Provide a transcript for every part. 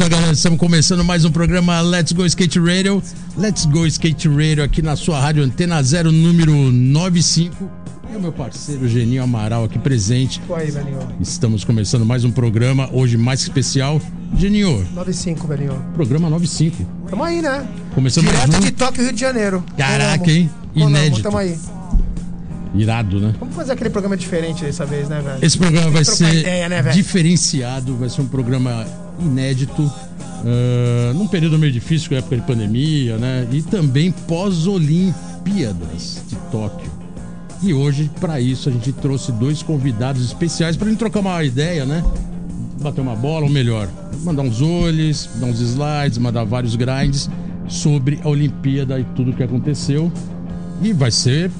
Aí, galera. Estamos começando mais um programa Let's Go Skate Radio. Let's Go Skate Radio aqui na sua rádio Antena Zero, número 95. E o meu parceiro Geninho Amaral aqui presente. Aí. Estamos começando mais um programa, hoje mais especial. Geninho, 95, velhinho. programa 95. Tamo aí, né? Começamos Direto junto. de Tóquio, Rio de Janeiro. Caraca, hein? Inédito. Tamo aí. Irado, né? Vamos fazer aquele programa diferente dessa vez, né, velho? Esse programa vai ser ideia, né, diferenciado, vai ser um programa inédito, ah, num período meio difícil, época de pandemia, né? E também pós-Olimpíadas de Tóquio. E hoje, para isso, a gente trouxe dois convidados especiais para gente trocar uma ideia, né? Bater uma bola, ou melhor, mandar uns olhos, dar uns slides, mandar vários grinds sobre a Olimpíada e tudo que aconteceu. E vai ser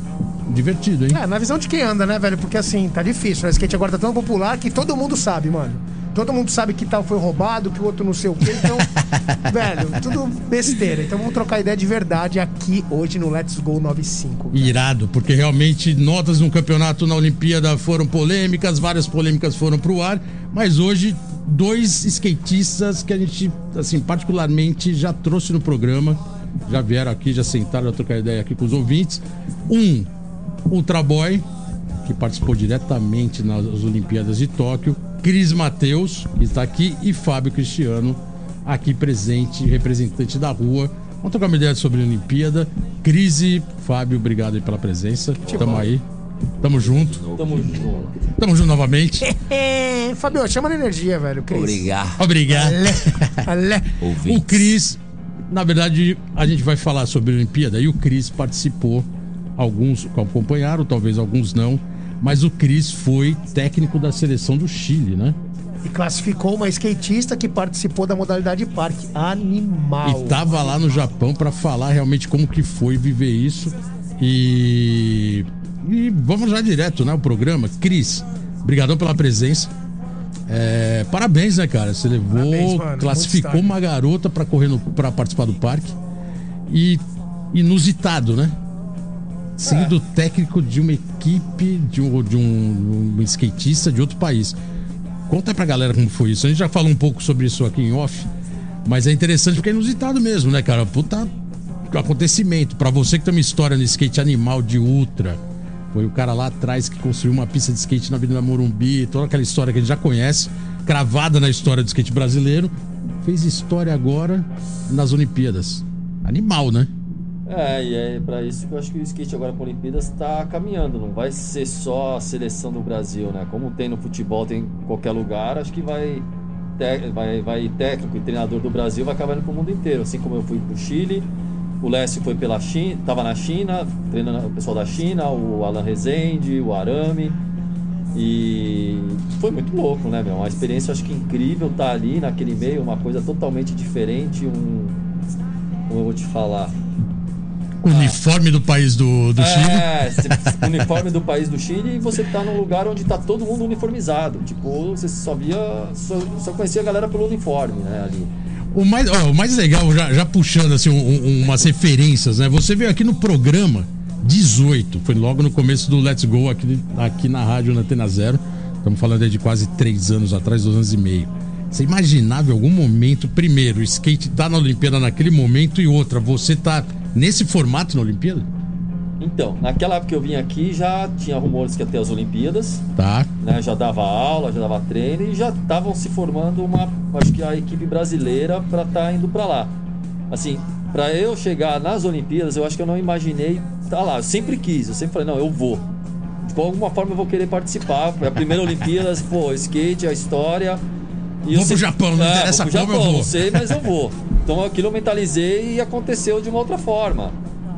divertido, hein? É, na visão de quem anda, né, velho? Porque assim, tá difícil. né? O skate agora tá tão popular que todo mundo sabe, mano. Todo mundo sabe que tal foi roubado, que o outro não sei o quê. Então, velho, tudo besteira. Então vamos trocar ideia de verdade aqui hoje no Let's Go 95. velho. Irado, porque realmente notas no campeonato na Olimpíada foram polêmicas, várias polêmicas foram pro ar, mas hoje dois skatistas que a gente, assim, particularmente já trouxe no programa, já vieram aqui, já sentaram, já trocar ideia aqui com os ouvintes. Um, Ultra Boy, que participou diretamente nas Olimpíadas de Tóquio, Cris Mateus, que está aqui, e Fábio Cristiano, aqui presente, representante da rua. Vamos trocar uma ideia sobre a Olimpíada. Crise, Fábio, obrigado aí pela presença. Tamo aí. Tamo junto. Tamo junto. Tamo junto novamente. Fabio, chama na energia, velho. Cris. Obrigado. Obrigado. Ale, ale. O. Cris, na verdade, a gente vai falar sobre a Olimpíada e o Cris participou. Alguns acompanharam, talvez alguns não. Mas o Cris foi técnico da seleção do Chile, né? E classificou uma skatista que participou da modalidade parque. Animal. E tava lá no Japão pra falar realmente como que foi viver isso. E, e vamos já direto, né? O programa. Cris, brigadão pela presença. É, parabéns, né, cara? Você levou, Parabéns, mano. classificou uma garota pra correr no, para participar do parque. E inusitado, né? Sendo É. técnico de uma equipe, de um, de um, um skatista de outro país. Conta pra galera como foi isso. A gente já falou um pouco sobre isso aqui em off. Mas é interessante porque é inusitado mesmo, né, cara? Puta acontecimento. Pra você que tem uma história no skate animal de ultra. Foi o cara lá atrás que construiu uma pista de skate na Avenida Morumbi. Toda aquela história que a gente já conhece. Cravada na história do skate brasileiro. Fez história agora nas Olimpíadas. Animal, né? É, e é pra isso que eu acho que o skate agora para Olimpíadas está caminhando. Não vai ser só a seleção do Brasil, né? Como tem no futebol, tem em qualquer lugar, acho que vai, vai, vai técnico e treinador do Brasil vai acabar indo pro mundo inteiro. Assim como eu fui pro Chile, o Lécio foi pela China, tava na China, treinando o pessoal da China, o Alan Rezende, o Arame. E foi muito louco, né, meu? Uma experiência, acho que incrível estar ali naquele meio, uma coisa totalmente diferente, um. Como eu vou te falar? Uniforme do país do, do Chile. É, uniforme do país do Chile e você tá num lugar onde tá todo mundo uniformizado. Tipo, você só via. Só, só conhecia a galera pelo uniforme, né? Ali. O mais, ó, o mais legal, já, já puxando assim, um- umas referências, né? Você veio aqui no programa 18, foi logo no começo do Let's Go aqui, aqui na rádio na Antena Zero. Estamos falando aí de quase três anos atrás, dois anos e meio. Você imaginava em algum momento, primeiro, o skate tá na Olimpíada naquele momento e outra, você tá nesse formato na Olimpíada? Então, naquela época que eu vim aqui já tinha rumores que ia ter as Olimpíadas, Tá. né? Já dava aula, já dava treino e já estavam se formando uma, acho que a equipe brasileira para estar indo para lá. Assim, para eu chegar nas Olimpíadas, eu acho que eu não imaginei tá lá. Eu sempre quis, eu sempre falei, não, eu vou. De alguma forma eu vou querer participar. A primeira Olimpíadas, pô, skate, a história. E Vou eu pro Japão, não interessa vou como eu Japão, vou. Não sei, mas eu vou. Então aquilo eu mentalizei e aconteceu de uma outra forma.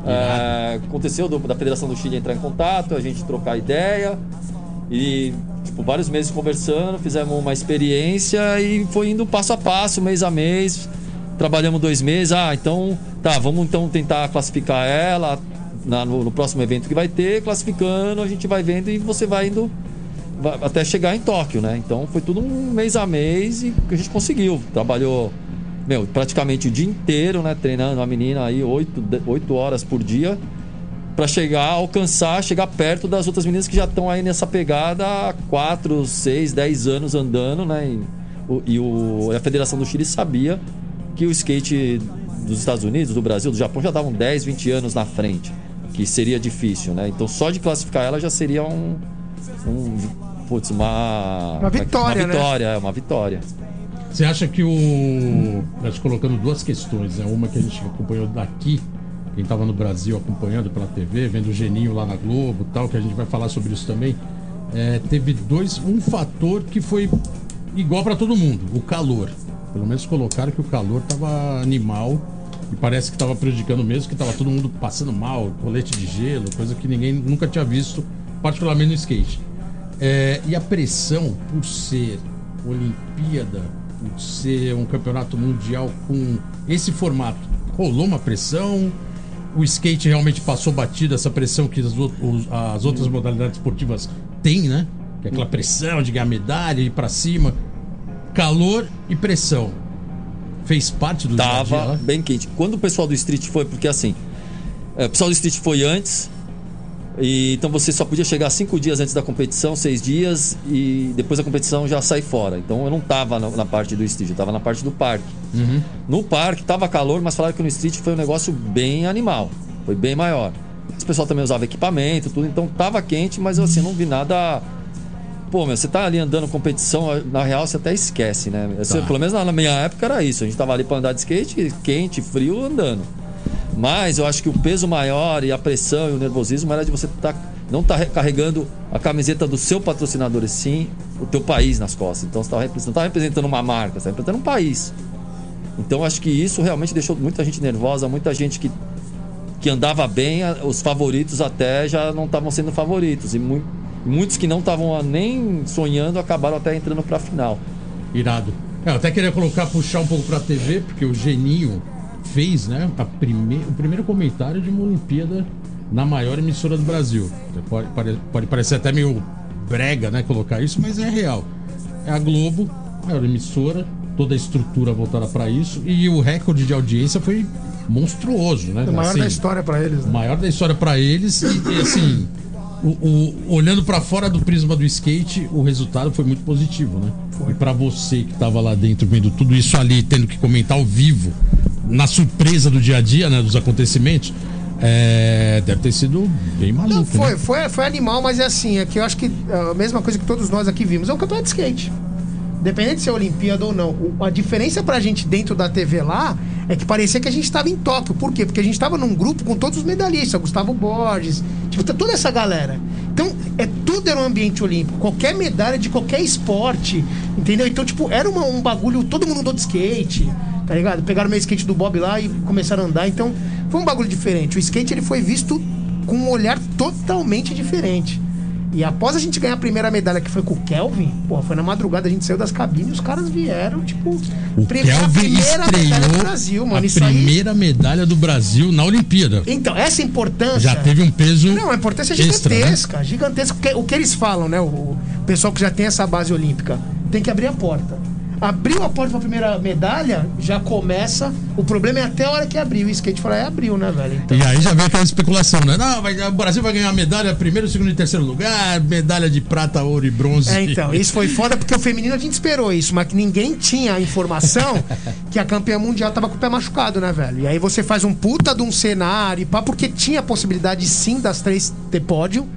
É, aconteceu do- da Federação do Chile entrar em contato, a gente trocar ideia. E tipo, vários meses conversando, fizemos uma experiência e foi indo passo a passo, mês a mês. Trabalhamos dois meses. Ah, então, tá, vamos então tentar classificar ela na- no, no próximo evento que vai ter. Classificando, a gente vai vendo e você vai indo até chegar em Tóquio, né? Então foi tudo um mês a mês e a gente conseguiu. Trabalhou, meu, praticamente o dia inteiro, né? Treinando a menina aí oito, de- oito horas por dia para chegar, alcançar, chegar perto das outras meninas que já estão aí nessa pegada há 4, 6, 10 anos andando, né? E, o, e o- a Federação do Chile sabia que o skate dos Estados Unidos, do Brasil, do Japão já estavam 10, 20 anos na frente, que seria difícil, né? Então só de classificar ela já seria um. um putz, uma. Uma vitória, Uma né? vitória, é uma vitória. Você acha que o. Nós colocando duas questões, né? Uma que a gente acompanhou daqui, quem estava no Brasil acompanhando pela TV, vendo o Geninho lá na Globo tal, que a gente vai falar sobre isso também. É, teve dois. Um fator que foi igual para todo mundo: o calor. Pelo menos colocaram que o calor tava animal e parece que estava prejudicando mesmo, que tava todo mundo passando mal, colete de gelo, coisa que ninguém nunca tinha visto, particularmente no skate. É, e a pressão por ser Olimpíada, por ser um campeonato mundial com esse formato, rolou uma pressão? O skate realmente passou batido essa pressão que as, os- as outras modalidades esportivas têm, né? Que é aquela pressão de ganhar medalha, ir pra cima. Calor e pressão. Fez parte do dia a dia Tava lá? bem quente. Quando o pessoal do Street foi, porque assim, é, o pessoal do Street foi antes, e então você só podia chegar cinco dias antes da competição, seis dias, e depois da competição já sai fora. Então eu não tava na, na parte do Street, eu tava na parte do parque. No parque tava calor, mas falaram que no Street foi um negócio bem animal, foi bem maior. O pessoal também usava equipamento, tudo, então tava quente, mas eu assim, não vi nada. Pô, meu, você tá ali andando competição, na real você até esquece, né? Assim, Tá. Pelo menos na minha época era isso. A gente tava ali pra andar de skate, quente, frio, andando. Mas eu acho que o peso maior e a pressão e o nervosismo era de você tá, não estar carregando a camiseta do seu patrocinador, e sim o teu país nas costas. Então você não estava representando uma marca, você estava representando um país. Então acho que isso realmente deixou muita gente nervosa, muita gente que, que andava bem, a- os favoritos até já não estavam sendo favoritos. E e muitos que não estavam ah, nem sonhando acabaram até entrando para a final. Irado. É, eu até queria colocar, puxar um pouco pra TV, porque o Geninho fez, né, a prime... o primeiro comentário de uma Olimpíada na maior emissora do Brasil. Pode, pare- pode parecer até meio brega, né, colocar isso, mas é real. É a Globo, maior emissora, toda a estrutura voltada pra isso, e o recorde de audiência foi monstruoso, né? O maior Assim, da história pra eles. o Né? maior da história pra eles e, e, assim o, o- olhando pra fora do prisma do skate o resultado foi muito positivo né e pra você que tava lá dentro vendo tudo isso ali tendo que comentar ao vivo na surpresa do dia a dia né dos acontecimentos é, deve ter sido bem maluco Não, foi, né? foi, foi animal, mas é assim, é que eu acho que a mesma coisa que todos nós aqui vimos, é um campeonato de skate. Independente de ser Olimpíada ou não. A diferença pra gente dentro da TV lá é que parecia que a gente estava em Tóquio. Por quê? Porque a gente estava num grupo com todos os medalhistas, Gustavo Borges, tipo, tá toda essa galera. Então, é tudo era um ambiente olímpico. Qualquer medalha de qualquer esporte, entendeu? Então, tipo, era uma- um bagulho, todo mundo andou de skate, tá ligado? Pegaram o meu skate do Bob lá e começaram a andar. Então, foi um bagulho diferente. O skate, ele foi visto com um olhar totalmente diferente. E após a gente ganhar a primeira medalha, que foi com o Kelvin, porra, foi na madrugada, a gente saiu das cabines e os caras vieram, tipo, o prim- a Kelvin primeira medalha do Brasil, mano. a Isso aí. primeira medalha do Brasil na Olimpíada Então, essa importância. já teve um peso Não, a importância é extra, né? gigantesca, gigantesca. Porque o que eles falam, né? O, o pessoal que já tem essa base olímpica tem que abrir a porta. Abriu a porta pra primeira medalha, já começa. O problema é até a hora que abriu. O skate fala, é abriu, né, velho? Então, E aí já vem aquela especulação, né? Não, vai- o Brasil vai ganhar medalha primeiro, segundo e terceiro lugar, medalha de prata, ouro e bronze. É, então, isso foi foda porque o feminino a gente esperou isso, mas que ninguém tinha a informação que a campeã mundial tava com o pé machucado, né, velho? E aí você faz um puta de um cenário, pá, porque tinha a possibilidade sim das três ter pódio.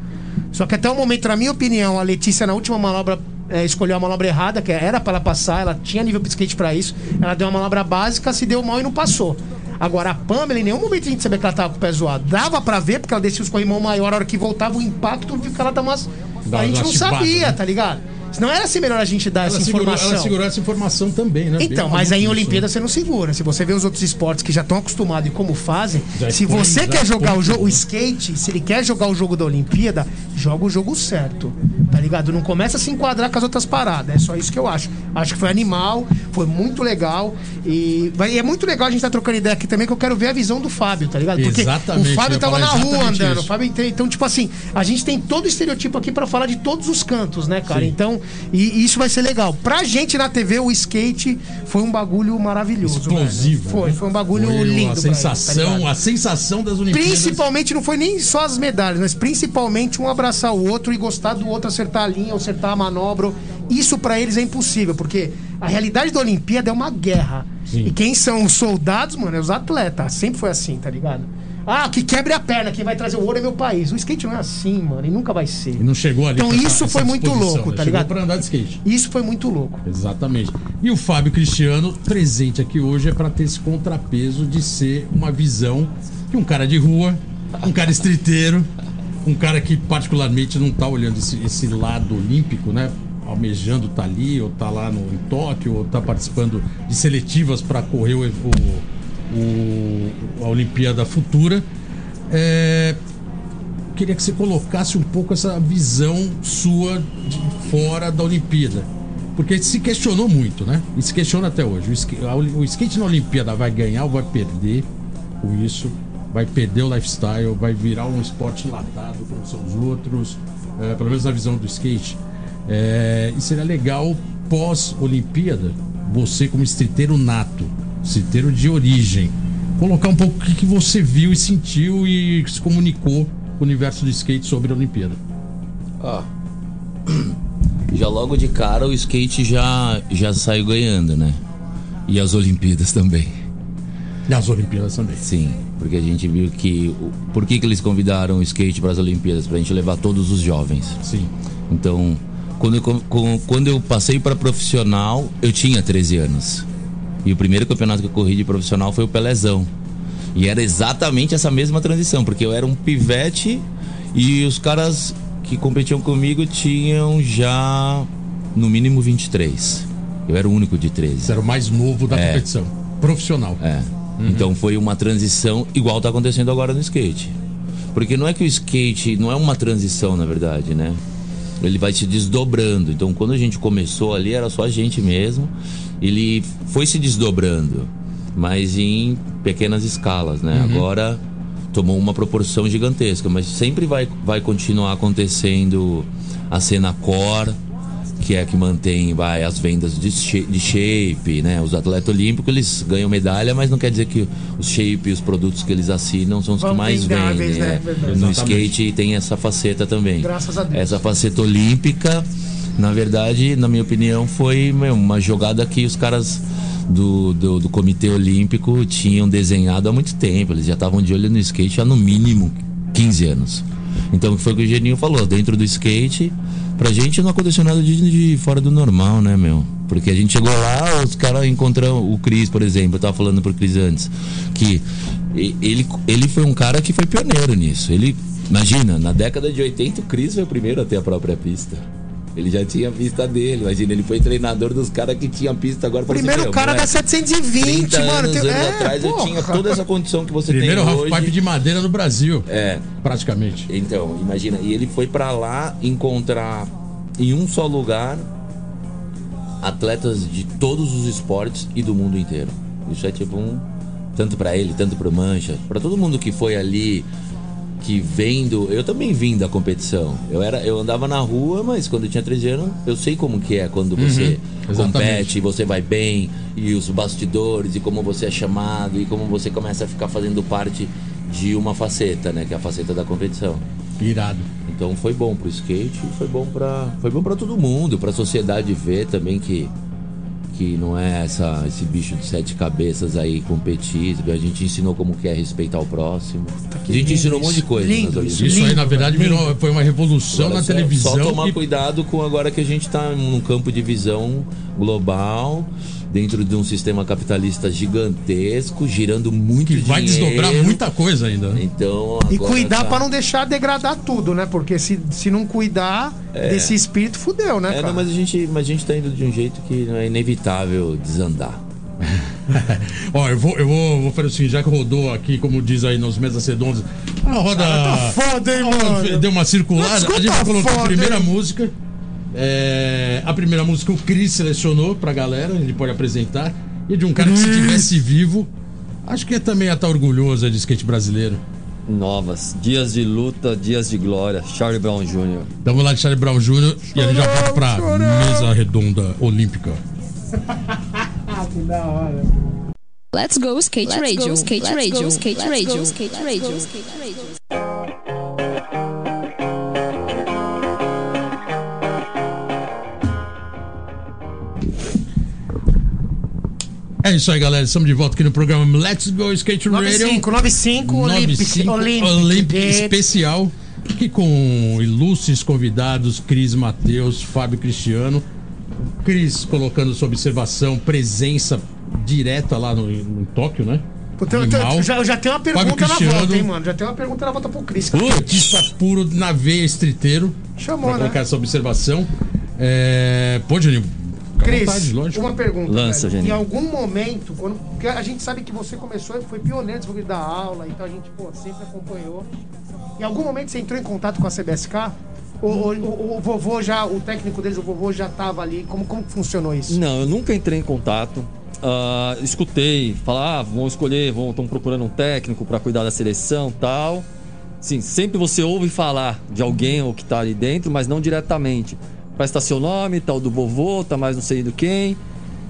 Só que até o momento, na minha opinião, a Letícia na última manobra é, escolheu a manobra errada, que era pra ela passar, ela tinha nível de skate pra isso. Ela deu uma manobra básica, se deu mal e não passou. Agora, a Pamela, em nenhum momento a gente sabia que ela tava com o pé zoado. Dava pra ver, porque ela descia os corrimão maior, a hora que voltava o impacto, viu que ela dava umas. A gente não sabia, né? tá ligado? Senão era assim melhor a gente dar Ela essa segurou, informação. ela segurou essa informação também, né? Então, Bem mas aí em maluco isso, Olimpíada né? você não segura. Se você vê os outros esportes que já estão acostumados e como fazem, Já se expõe- você já quer jogar o jogo, o tudo. skate, se ele quer jogar o jogo da Olimpíada, joga o jogo certo. Tá ligado? Não começa a se enquadrar com as outras paradas. É só isso que eu acho. Acho que foi animal, foi muito legal. E, e é muito legal a gente estar trocando ideia aqui também, que eu quero ver a visão do Fábio, tá ligado? Porque Exatamente, o Fábio tava na rua andando. isso. O Fábio, então- tipo assim, a gente tem todo o estereotipo aqui pra falar de todos os cantos, né, cara? Então, e, e isso vai ser legal. Pra gente na TV, o skate foi um bagulho maravilhoso. Explosivo. velho. Foi, né? foi um bagulho Foi lindo. A pra sensação, ele, tá a sensação das Olimpíadas. Principalmente, não foi nem só as medalhas, mas principalmente um abraçar o outro e gostar do outro acertar a linha, acertar a manobra. Isso pra eles é impossível, porque a realidade da Olimpíada é uma guerra. Sim. E quem são os soldados, mano, é os atletas. Sempre foi assim, tá ligado? Ah, que quebre a perna, quem vai trazer o ouro é meu país. O skate não é assim, mano, e nunca vai ser. E não chegou ali. Então isso foi muito louco, né? tá Chegou ligado? pra andar de skate. Isso foi muito louco. Exatamente. E o Fábio Cristiano, presente aqui hoje, é para ter esse contrapeso de ser uma visão de um cara de rua, um cara estriteiro, um cara que particularmente não tá olhando esse, esse lado olímpico, né? Almejando tá ali, ou tá lá no, em Tóquio, ou tá participando de seletivas para correr o, o- a Olimpíada Futura. É, queria que você colocasse um pouco essa visão sua de fora da Olimpíada. Porque se questionou muito, né? E se questiona até hoje. O skate, o skate na Olimpíada vai ganhar ou vai perder com isso? Vai perder o lifestyle? Vai virar um esporte latado como são os outros? É, pelo menos na visão do skate. É, e seria legal, pós-Olimpíada, você como streeteiro nato, streeteiro de origem, colocar um pouco o que, que você viu e sentiu e se comunicou com o universo do skate sobre a Olimpíada. Ó. Já logo de cara o skate já, já saiu ganhando, né? E as Olimpíadas também. E as Olimpíadas também. Sim, porque a gente viu que. Por que, que eles convidaram o skate para as Olimpíadas? Pra gente levar todos os jovens. Sim. Então, quando eu, quando eu passei para profissional, eu tinha 13 anos. E o primeiro campeonato que eu corri de profissional foi o Pelezão. E era exatamente essa mesma transição, porque eu era um pivete e os caras que competiam comigo tinham já no mínimo 23. Eu era o único de 13. Você era o mais novo da competição. Profissional. É. Então foi uma transição igual tá acontecendo agora no skate. Porque não é que o skate não é uma transição, na verdade, né? Ele vai se desdobrando. Então quando a gente começou ali era só a gente mesmo. Ele foi se desdobrando, mas em pequenas escalas, né? Agora tomou uma proporção gigantesca, mas sempre vai, vai continuar acontecendo a cena core, que é que mantém vai, as vendas de, de shape, né? Os atletas olímpicos eles ganham medalha, mas não quer dizer que os shape e os produtos que eles assinam são os Vão que mais vendáveis, vendem. né? Verdade. No skate tem essa faceta também. Graças a Deus. Essa faceta olímpica, na verdade, na minha opinião, foi meu, uma jogada que os caras do, do, do Comitê Olímpico tinham desenhado há muito tempo. Eles já estavam de olho no skate há no mínimo 15 anos. Então foi o que o Geninho falou, dentro do skate, pra gente não aconteceu nada de, de fora do normal, né, meu? Porque a gente chegou lá, os caras encontraram o Cris, por exemplo, eu tava falando pro Cris antes, que ele, ele foi um cara que foi pioneiro nisso. Ele, imagina, na década de 80 o Cris foi o primeiro a ter a própria pista. Ele já tinha a pista dele, imagina, ele foi treinador dos caras que tinham pista agora. assim, Primeiro "Meu, cara da moleque, 720, 30 mano. anos, tem- anos é, atrás eu porra. tinha toda essa condição que você Primeiro tem half-pipe hoje. de madeira no Brasil. É, Praticamente. então, imagina, e ele foi pra lá encontrar em um só lugar atletas de todos os esportes e do mundo inteiro. Isso é tipo um tanto pra ele, tanto pro Mancha, Pra todo mundo que foi ali que vendo, eu também vim da competição. Eu era, eu andava na rua, mas quando eu tinha 13 anos, eu sei como que é quando você exatamente. compete, você vai bem e os bastidores e como você é chamado e como você começa a ficar fazendo parte de uma faceta, né, que é a faceta da competição. Irado. Então foi bom pro skate, foi bom para, foi bom para todo mundo, para a sociedade ver também que que não é essa esse bicho de sete cabeças aí competir, a gente ensinou como que é respeitar o próximo. a gente lindo ensinou um monte de isso. coisa Lindo nas Olimpíadas. Isso aí, Lindo, na verdade, lindo. virou, foi uma revolução Agora na só- televisão. Só tomar e- cuidado com agora que a gente está num campo de visão global, dentro de um sistema capitalista gigantesco, girando muito que vai dinheiro. desdobrar muita coisa ainda. Então, E cuidar tá- pra não deixar degradar tudo, né? Porque se, se não cuidar desse espírito, fudeu, né, É, cara? não, mas a gente, mas a gente tá indo de um jeito que não é inevitável desandar. Ó, eu vou, eu vou, vou fazer o seguinte, já que rodou aqui, como diz aí nos mesas redondas, a roda. tá foda, hein, mano? Deu uma circulada, Mas a gente vai tá colocar a primeira hein? música É, a primeira música o Cris selecionou pra galera, ele pode apresentar. E de um cara que se tivesse vivo, acho que também ia estar orgulhoso de skate brasileiro. Novas. Dias de luta, dias de glória. Charlie Brown Jr. Então vamos lá de Charlie Brown Jr. e ele já volta pra mesa redonda olímpica. que da hora. Let's go skate radio, skate radio, skate radio, skate radio, skate radio. É isso aí, galera. Estamos de volta aqui no programa Let's Go Skate Radio. 95, 95, Olympic, 95 Olympic, Olympic especial. Aqui com ilustres convidados, Cris Matheus, Fábio Cristiano. Cris colocando sua observação, presença direta lá no, em Tóquio, né? Puta, eu, Animal. eu já, eu já tenho uma pergunta na Cristiano. volta, hein, mano? Já tenho uma pergunta na volta pro Cris. Skatista puro na veia estriteiro. Chamou, pra né? colocar essa observação. É... Pô, Juninho, Cris, uma pergunta. Lança, velho. Em algum momento, quando, porque a gente sabe que você começou, foi pioneiro nesse da aula, então a gente pô, sempre acompanhou. Em algum momento você entrou em contato com a CBSK? O, o, o- vovô já, o técnico deles, o vovô já tava ali. Como, como funcionou isso? Não, eu nunca entrei em contato. Ah, escutei falar, ah, vão escolher, vão estão procurando um técnico para cuidar da seleção, tal. Sim, sempre você ouve falar de alguém ou que tá ali dentro, mas não diretamente. Vai estar seu nome, tal do vovô, tá mais não sei do quem,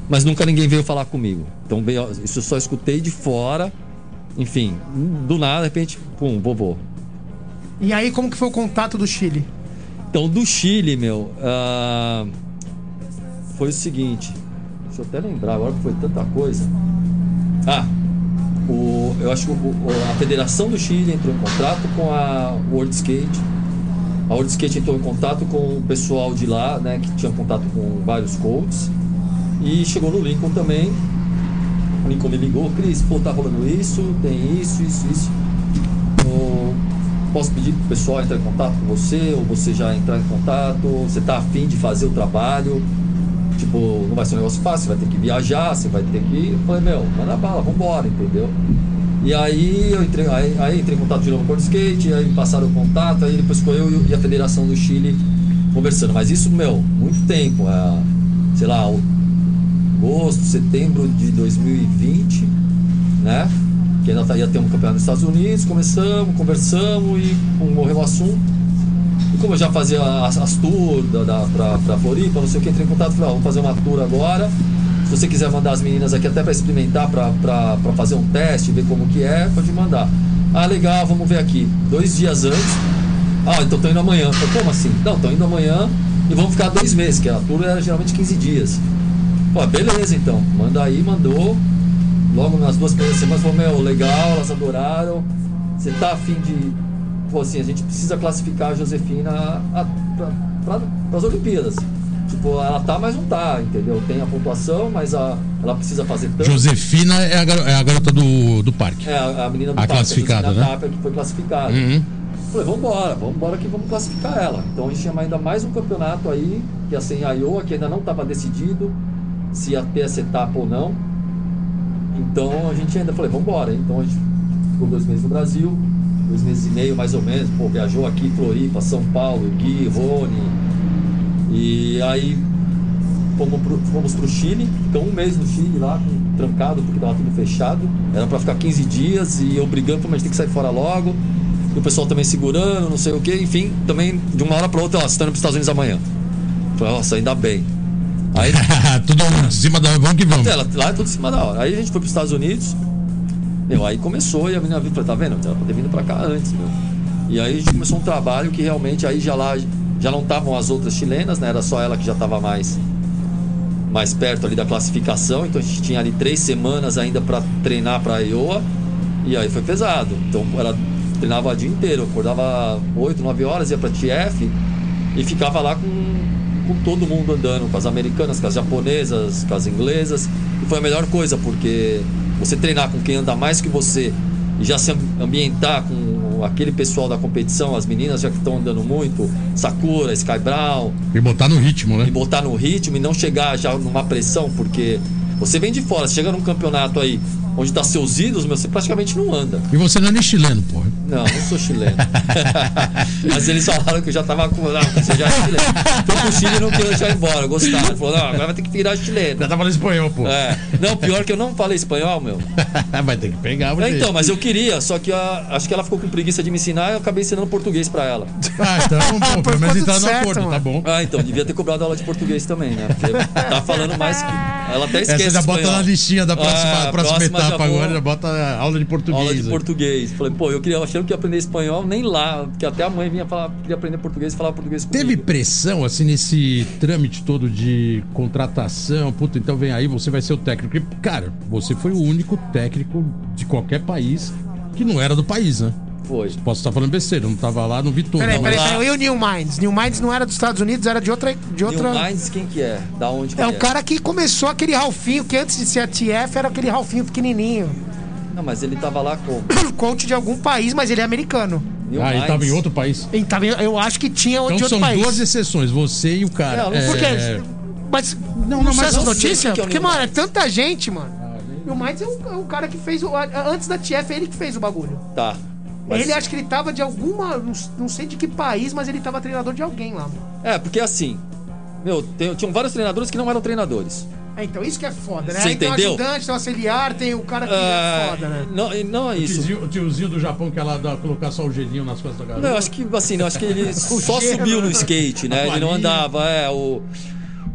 mas nunca ninguém veio falar comigo. Então veio, isso eu só escutei de fora. Enfim, do nada, de repente, pum, vovô. E aí, como que foi o contato do Chile? Então, do Chile, meu, ah, foi o seguinte. Deixa eu até lembrar agora que foi tanta coisa. Ah, o, eu acho que o- a Federação do Chile entrou em contato com a World Skate. A World Skate entrou em contato com o pessoal de lá, né, que tinha contato com vários coaches. E chegou no Lincoln também. O Lincoln me ligou, Cris, pô, tá rolando isso, tem isso, isso, isso. Eu posso pedir pro pessoal entrar em contato com você, ou você já entrar em contato, você tá afim de fazer o trabalho. Tipo, não vai ser um negócio fácil, você vai ter que viajar, você vai ter que. Eu falei, meu, manda bala, vambora, entendeu? E aí eu entrei, aí, aí entrei em contato de novo com o Skate, aí passaram o contato, aí depois ficou eu e a Federação do Chile conversando. Mas isso, meu, muito tempo, é, sei lá, agosto, setembro de 2020, né? Que ainda tá- ia ter um campeonato nos Estados Unidos, começamos, conversamos e pum, morreu o assunto. E como eu já fazia as, as tours da, da, pra, pra Floripa, não sei o que, entrei em contato e falei, ó, vamos fazer uma tour agora. Você quiser mandar as meninas aqui até para experimentar, para fazer um teste, ver como que é, pode mandar. Ah, legal, vamos ver aqui. Dois dias antes. Ah, então tô indo amanhã. Eu como assim? Não, tô indo amanhã e vamos ficar dois meses, que a tour era geralmente 15 dias. Pô, beleza então. Manda aí, mandou. Logo nas duas primeiras semanas falou, meu, legal, elas adoraram. Você tá afim de. Pô, assim, a gente precisa classificar a Josefina a, pra, pra, pras Olimpíadas. Tipo, ela tá, mas não tá, entendeu? Tem a pontuação, mas a, ela precisa fazer tanto. Josefina é a, garo- é a garota do, do parque. É, a, a menina do A parque, classificada, Josefina né? Que foi classificada. Uhum. Falei, vambora, vambora que vamos classificar ela. Então a gente tinha ainda mais um campeonato aí, que ia ser em Iowa, que ainda não estava decidido se ia ter essa etapa ou não. Então a gente ainda falei, vambora. Então a gente ficou dois meses no Brasil, dois meses e meio mais ou menos. Pô, viajou aqui, Floripa, São Paulo, Gui, Rony. E aí fomos pro, fomos pro Chile, ficamos um mês no Chile lá, trancado, porque tava tudo fechado. Era pra ficar 15 dias e eu brigando, mas tem que sair fora logo. E o pessoal também segurando, não sei o que, enfim, também de uma hora pra outra, ó, você tá indo pros Estados Unidos amanhã. Falei, nossa, ainda bem. Aí Tudo em cima da. Vamos que vamos. ela, lá é tudo em cima da hora. Aí a gente foi pros Estados Unidos. Meu, aí começou e a menina viu, tá vendo? Ela pra ter vindo pra cá antes, meu. E aí a gente começou um trabalho que realmente aí já lá já não estavam as outras chilenas, né? Era só ela que já tava mais mais perto ali da classificação, então a gente tinha ali três semanas ainda para treinar para Iowa e aí foi pesado. Então ela treinava o dia inteiro, acordava 8, 9 horas, ia para TF e ficava lá com, com todo mundo andando, com as americanas, com as japonesas, com as inglesas. E foi a melhor coisa, porque você treinar com quem anda mais que você e já se ambientar com aquele pessoal da competição, as meninas já que estão andando muito, Sakura, Sky Brown, E botar no ritmo, né? e botar no ritmo e não chegar já numa pressão, porque você vem de fora, você chega num campeonato aí, onde tá seus ídolos, meu, você praticamente não anda. E você não é nem chileno, porra. Não, não sou chileno. Mas eles falaram que eu já tava com. Não, você já é chileno. Fui pro Chile e não queria deixar embora, gostaram. Ele falou, não, agora vai ter que virar chileno. Já tá falando espanhol, pô. É. Não, pior que eu não falei espanhol, meu. Vai ter que pegar, É, então, mas eu queria, só que a- acho que ela ficou com preguiça de me ensinar e eu acabei ensinando português pra ela. Ah, então, pô, pelo menos entrar no acordo, tá bom. Ah, então, devia ter cobrado aula de português também, né? Porque tá falando mais que. Ela até esquece. Essa já bota espanhol. na listinha da próxima, Ah, próxima, próxima etapa agora, já bota aula de português. Aula de aí. português. Falei, pô, eu queria, achando que ia aprender espanhol, nem lá, porque até a mãe vinha falar, queria aprender português e falava português comigo. Teve pressão, assim, nesse trâmite todo de contratação? Puta, então vem aí, você vai ser o técnico. Cara, você foi o único técnico de qualquer país que não era do país, né? Foi. Posso estar falando besteira, eu não tava lá, não vi tudo. Peraí, Não, peraí, peraí. E o New Minds? New Minds não era dos Estados Unidos, era de outra. De outra... New Minds, quem que é? Da onde que É o cara que começou aquele Ralfinho, que antes de ser a TF era aquele Ralfinho pequenininho. Não, mas ele tava lá como? Coach de algum país, mas ele é americano. New Ah, ele Minds. tava em outro país. Ele tava eu acho que tinha Então de outro são país. duas exceções, você e o cara. Não, não- Por quê? É, Mas Não, não, não, sei mas notícias? o que é Porque, New mano, é tanta gente, mano. E o Minds é o, é o cara que fez o. Antes da TF, é ele que fez o bagulho. Tá. Mas- Ele acho que ele tava de alguma. Não, sei de que país, mas ele tava treinador de alguém lá, mano. É, porque assim. Meu, tem, tinham vários treinadores que não eram treinadores. É, então isso que é foda, né? Você Aí tem o entendeu? ajudante, tem o auxiliar, tem o cara que é Ah, foda, né? não, não é o, isso. tiozinho, o tiozinho do Japão que ela dá colocar só o gelinho nas costas da garota. Não, eu acho que assim, não, acho que ele só gelo, subiu no né? skate, né? Ele não andava, é, o.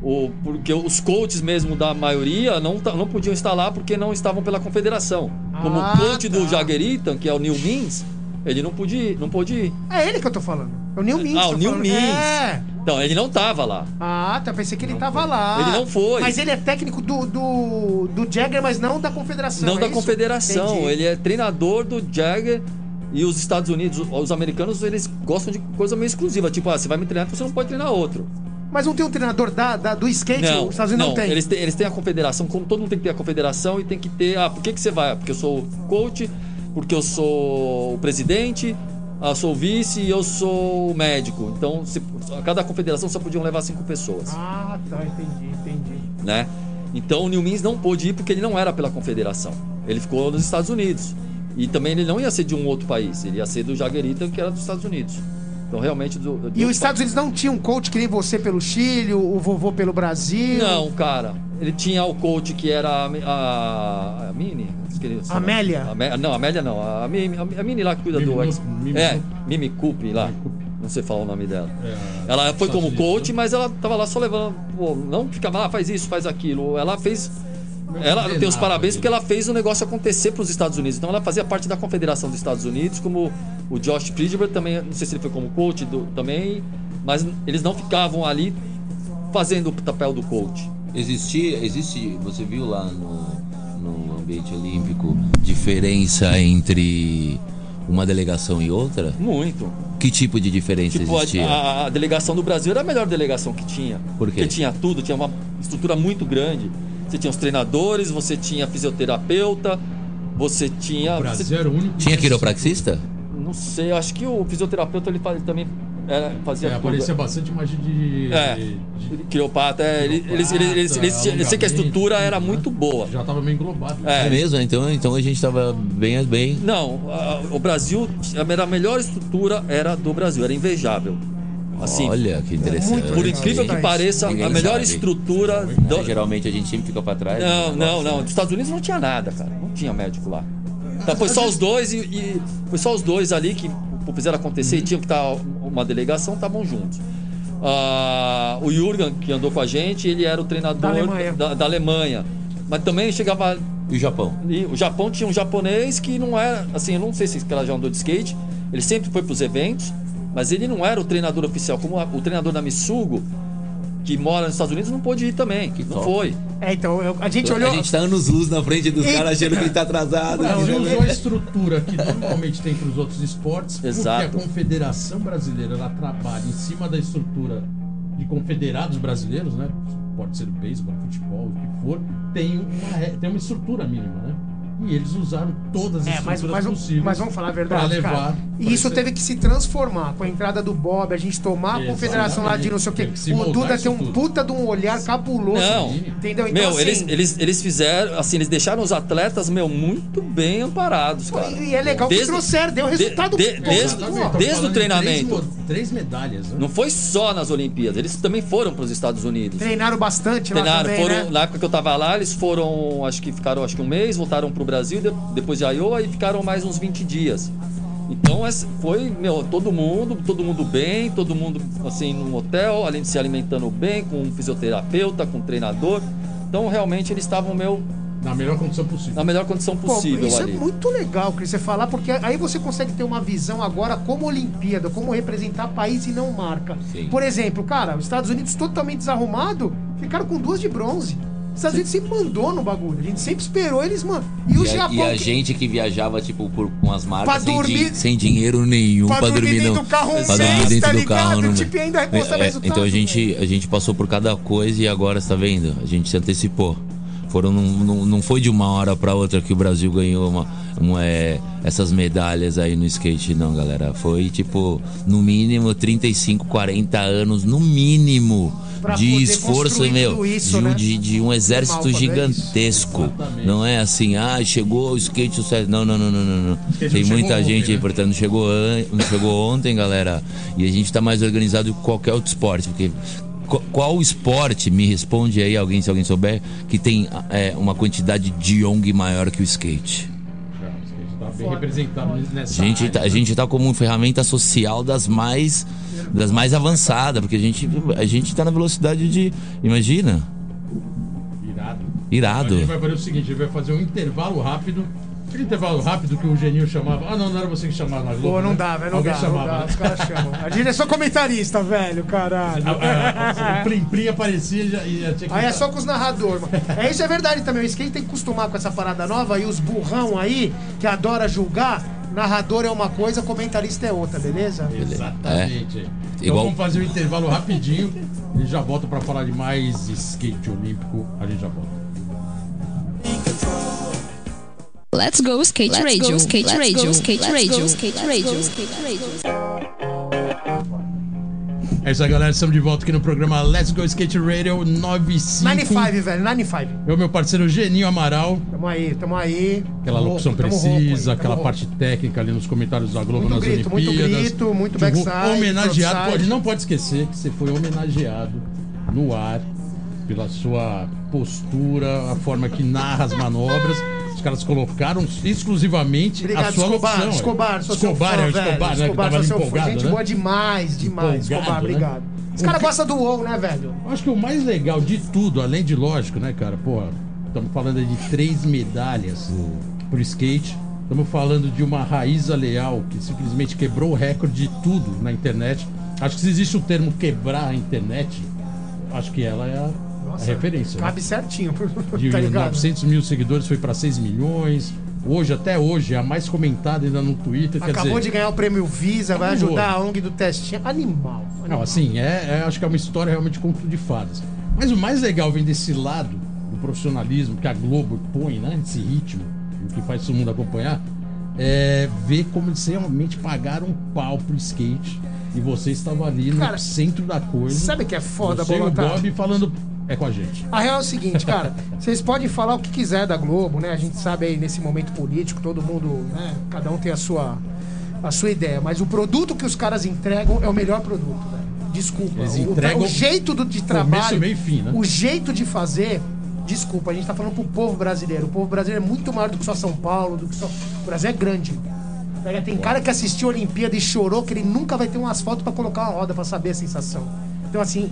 O, porque os coaches mesmo da maioria não, não podiam estar lá porque não estavam pela confederação. Como Ah, o coach do tá. Jaguaritan, que é o Neil Means, ele não podia, não pôde ir. É ele que eu tô falando. É o Neil Means. Ah, o Neil. Means. É. Então, ele não tava lá. Ah, tá. Pensei que ele tava lá. Ele não foi. Mas ele é técnico do, do, do Jagger, mas não da confederação. Não é da isso? confederação. Entendi. Ele é treinador do Jagger e os Estados Unidos, os americanos, eles gostam de coisa meio exclusiva. Tipo, ah, você vai me treinar, você não pode treinar outro. Mas não tem um treinador da, da- do skate? Não, Os Estados Unidos não, não tem. Eles, têm, eles têm a confederação, como todo mundo tem que ter a confederação e tem que ter. Ah, por que, que você vai? Porque eu sou coach, porque eu sou o presidente, eu sou o vice e eu sou o médico. Então, se, a cada confederação só podiam levar cinco pessoas, Ah, tá. Entendi, entendi. né? Então o New Means não pôde ir porque ele não era pela confederação. Ele ficou nos Estados Unidos. E também ele não ia ser de um outro país, ele ia ser do Jaguarita, que era dos Estados Unidos. Então realmente do, do E os Estados Unidos não tinham um coach que nem você pelo Chile, o vovô pelo Brasil? Não, cara. Ele tinha o coach que era a, a, a Mini. esqueci. Amélia? A não, a Amélia não. A, Mimi, a Mini lá que cuida Mimi do. Ex, Mimi é. Mimi Coupe lá. Não sei falar o nome dela. É, Ela foi como Unidos, coach, né? mas ela tava lá só levando. Pô, não ficava lá, faz isso, faz aquilo. Ela fez. Ela tem os parabéns porque ela fez o negócio acontecer para os Estados Unidos. Então ela fazia parte da Confederação dos Estados Unidos, como o Josh Friedberg também, não sei se ele foi como coach do- também, mas eles não ficavam ali fazendo o papel do coach. Existia, existe, você viu lá no, no ambiente olímpico, diferença entre uma delegação e outra? Muito. Que tipo de diferença Tipo, existia? a- a delegação do Brasil era a melhor delegação que tinha. Por quê? Porque tinha tudo, tinha uma estrutura muito grande. Você tinha os treinadores, você tinha fisioterapeuta, você tinha. O você- Brasil era o único. Tinha quiropraxista? não sei, acho que o fisioterapeuta ele, fa- ele também era- fazia É, tudo. aparecia bastante imagem de. É. de- Quiropata, é, ele- eles, eles, eles, eles, eu sei que a estrutura era muito boa. Já tava meio englobado. É. É mesmo? Então, então a gente tava bem, bem. Não, a- o Brasil, a melhor estrutura era do Brasil, era invejável. Assim, Olha que interessante. muito por incrível que pareça, Ninguém a melhor sabe. estrutura. Né, do- Geralmente a gente sempre fica pra trás. Não, do não, não. né? Nos Estados Unidos não tinha nada, cara. Não tinha médico lá. Então, foi só os dois e, e- foi só os dois ali que fizeram acontecer e tinha que estar uma delegação, estavam juntos. Ah, o Jurgen, que andou com a gente, ele era o treinador Da Alemanha. da- da Alemanha. Mas também chegava E o Japão? e o Japão tinha um japonês que não era, assim, eu não sei se cara já andou de skate, ele sempre foi pros eventos, mas ele não era o treinador oficial, como a- o treinador da Missugo, que mora nos Estados Unidos, não pôde ir também. Que não top. foi. É, então, eu- a gente olhou. A gente tá anos luz na frente dos E- caras achando que ele tá atrasado. O Brasil né? usou a estrutura que normalmente tem para os outros esportes, Exato. porque a Confederação Brasileira ela trabalha em cima da estrutura de confederados brasileiros, né? Pode ser o beisebol, futebol, o que for, tem uma, tem uma estrutura mínima, né? E eles usaram todas as É, mas, estruturas mas, possíveis mas vamos falar a verdade, levar. cara. E isso teve que se transformar com a entrada do Bob, a gente tomar a confederação lá de não sei o quê. Que O Duda tem um tudo. puta de um olhar cabuloso. Não. Entendeu? Então, meu, assim, eles, eles, eles fizeram, assim, eles deixaram os atletas, meu, muito bem amparados, cara. E é legal que Desde- trouxeram, deu resultado. de- pô, desde- pô, Exatamente, desde o de treinamento. Três, três medalhas, né? Não foi só nas Olimpíadas, eles também foram para os Estados Unidos. Treinaram bastante lá Treinaram, também, foram, né? na época que eu tava lá, eles foram, acho que ficaram acho que um mês, voltaram pro Brasil, de- depois de Iowa e ficaram mais uns 20 dias. Então essa- foi, meu, todo mundo, todo mundo bem, todo mundo assim num hotel, além de se alimentando bem, com um fisioterapeuta, com um treinador. Então realmente eles estavam, meu, Na melhor condição possível. na melhor condição Pô, possível isso ali. é muito legal, Cris, você falar, porque aí você consegue ter uma visão agora como Olimpíada, como representar país e não marca. Sim. Por exemplo, cara, os Estados Unidos totalmente desarrumado, ficaram com duas de bronze. Os Estados Unidos sempre mandou no bagulho, a gente sempre esperou eles, mano. E, o E a, Japão. e a que- gente que viajava, tipo, por, com as marcas sem, dormir- din- sem dinheiro nenhum pra pra, dormir dormir do carro pra mês, dormir dentro tá do carro. no- Tipo, e ainda É, resultado, então a gente, a gente passou por cada coisa e agora, você tá vendo? A gente se antecipou. Foram, não, não, não foi de uma hora pra outra que o Brasil ganhou uma, uma, é, essas medalhas aí no skate, não, galera. Foi tipo, no mínimo 35, 40 anos, no mínimo, Pra de esforço, meu, isso, de, um- né? de, de um exército fazer gigantesco. Exatamente. Não é assim, ah, chegou o skate sucesso. Não, não, não, não, não. não. Tem muita gente ontem, aí, né? portanto, chegou, an- chegou ontem, galera. E a gente tá mais organizado que qualquer outro esporte. Porque qu- qual esporte, me responde aí alguém, se alguém souber, que tem é, uma quantidade de ONG maior que o skate? Bem representado nessa A gente, área, tá, a né? gente tá como uma ferramenta social das mais das mais avançadas, porque a gente, a gente tá na velocidade de. Imagina? Irado. Irado. A gente vai fazer o seguinte, a gente vai fazer um intervalo rápido. Aquele intervalo rápido que o Geninho chamava. Ah, não, não era você que chamava na Globo. Pô, não né? dá, velho, não Alguém dá, não chamava, dá. né? Os caras chamam. A gente é só comentarista, velho, caralho. A- a- a- O Plim Plim aparecia e já, e já tinha que. Aí é só com os narradores, mano. É isso é verdade também. O skate tem que acostumar com essa parada nova e os burrão aí, que adora julgar, narrador é uma coisa, comentarista é outra, beleza? Exatamente. Então Igual- vamos fazer o intervalo rapidinho. A gente já volta pra falar de mais skate olímpico. A gente já volta. Let's go skate Let's radio, go, skate let's radio, go, skate let's radio, go, skate let's radio, go, skate radio. É isso aí, galera. Estamos de volta aqui no programa Let's Go Skate Radio 95. 95, velho, 95. É o meu parceiro Geninho Amaral. Tamo aí, tamo aí. Aquela locução tamo precisa, aquela parte técnica ali nos comentários da Globo Muito nas grito, muito Olimpíadas. grito, muito Tipo, backside, Homenageado, pode, não pode esquecer que você foi homenageado no ar pela sua postura, a forma que narra as manobras. Os caras colocaram exclusivamente Obrigado, a sua Escobar. locução. Escobar, sou seu Escobar, fã, é o velho. Escobar, né? Que Escobar, tava seu fã. empolgado, Gente né? boa demais, demais. Empolgado, Escobar, né? obrigado. Os caras que- gostam do WoW, né, velho? Acho que o mais legal de tudo, além de lógico, né, cara? Pô, estamos falando de três medalhas pro skate. Estamos falando de uma Raíza Leal que simplesmente quebrou o recorde de tudo na internet. Acho que se existe o termo quebrar a internet, acho que ela é a, a referência. né? Cabe certinho. De tá ligado? 900 mil seguidores foi para 6 milhões. Hoje, até hoje, é a mais comentada ainda no Twitter. Acabou dizer, de ganhar o prêmio Visa, vai ajudar a ONG do Testinha. Animal. Não, animal. assim, é, é- acho que é uma história realmente conto de fadas. Mas o mais legal vem desse lado do profissionalismo que a Globo põe, né? Esse ritmo, o que faz todo mundo acompanhar, é ver como eles realmente pagaram um pau pro skate e você estava ali no Cara, centro da coisa. Sabe que é foda, você e o? Bob falando é com a gente. A real é o seguinte, cara. Vocês podem falar o que quiser da Globo, né? A gente sabe aí nesse momento político, todo mundo, né? Cada um tem a sua, a sua ideia. Mas o produto que os caras entregam é o melhor produto, velho. Desculpa. Eles o, entregam o jeito do, de trabalho. meio fim, né? O jeito de fazer. Desculpa, a gente tá falando pro povo brasileiro. O povo brasileiro é muito maior do que só São Paulo, do que só. O Brasil é grande. Tem cara que assistiu a Olimpíada e chorou que ele nunca vai ter um asfalto pra colocar uma roda pra saber a sensação. Então, assim,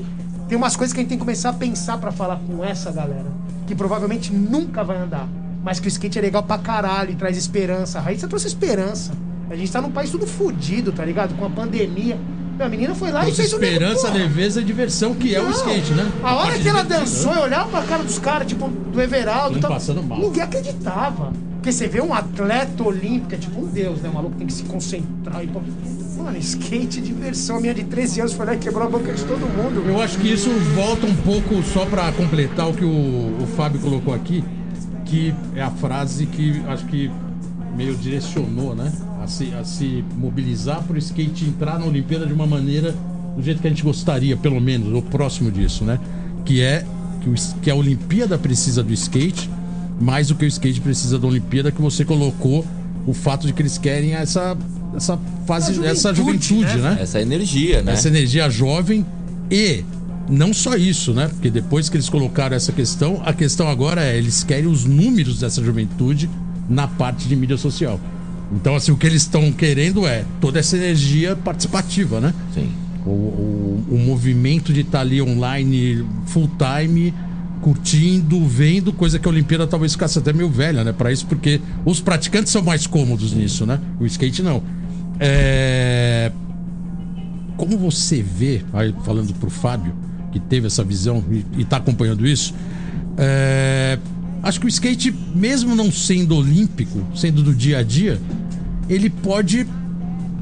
tem umas coisas que a gente tem que começar a pensar pra falar com essa galera, que provavelmente nunca vai andar, mas que o skate é legal pra caralho e traz esperança. A Raíssa trouxe esperança. A gente tá num país tudo fudido, tá ligado? Com a pandemia. Meu, a menina foi lá e Trouxe fez o esperança, porra. leveza e diversão, que é o Não. skate, né? A hora parte que ela dançou, eu olhava pra cara dos caras, tipo, do Everaldo. E tal, passando mal. Ninguém acreditava. Porque você vê um atleta olímpico, é tipo um deus, né? O maluco tem que se concentrar e. Mano, skate diversão. A minha de 13 anos foi lá e quebrou a boca de todo mundo. Eu acho que isso volta um pouco só pra completar o que o, o Fábio colocou aqui, que é a frase que acho que meio direcionou, né? A a se, a se mobilizar para o skate entrar na Olimpíada de uma maneira do jeito que a gente gostaria, pelo menos, ou próximo disso, né? Que é que, o, que a Olimpíada precisa do skate, mais do que o skate precisa da Olimpíada, que você colocou o fato de que eles querem essa, essa fase, juventude, essa juventude, né? né? Essa energia, né? essa energia jovem e não só isso, né? Porque depois que eles colocaram essa questão, a questão agora é eles querem os números dessa juventude na parte de mídia social. Então, assim, o que eles estão querendo é toda essa energia participativa, né? Sim. O, o, o movimento de estar ali online full time, curtindo, vendo, coisa que a Olimpíada talvez ficasse até meio velha, né? Para isso, porque os praticantes são mais cômodos nisso, né? O skate não. É... Como você vê, aí falando pro Fábio, que teve essa visão e está acompanhando isso, é... acho que o skate, mesmo não sendo olímpico, sendo do dia a dia, ele pode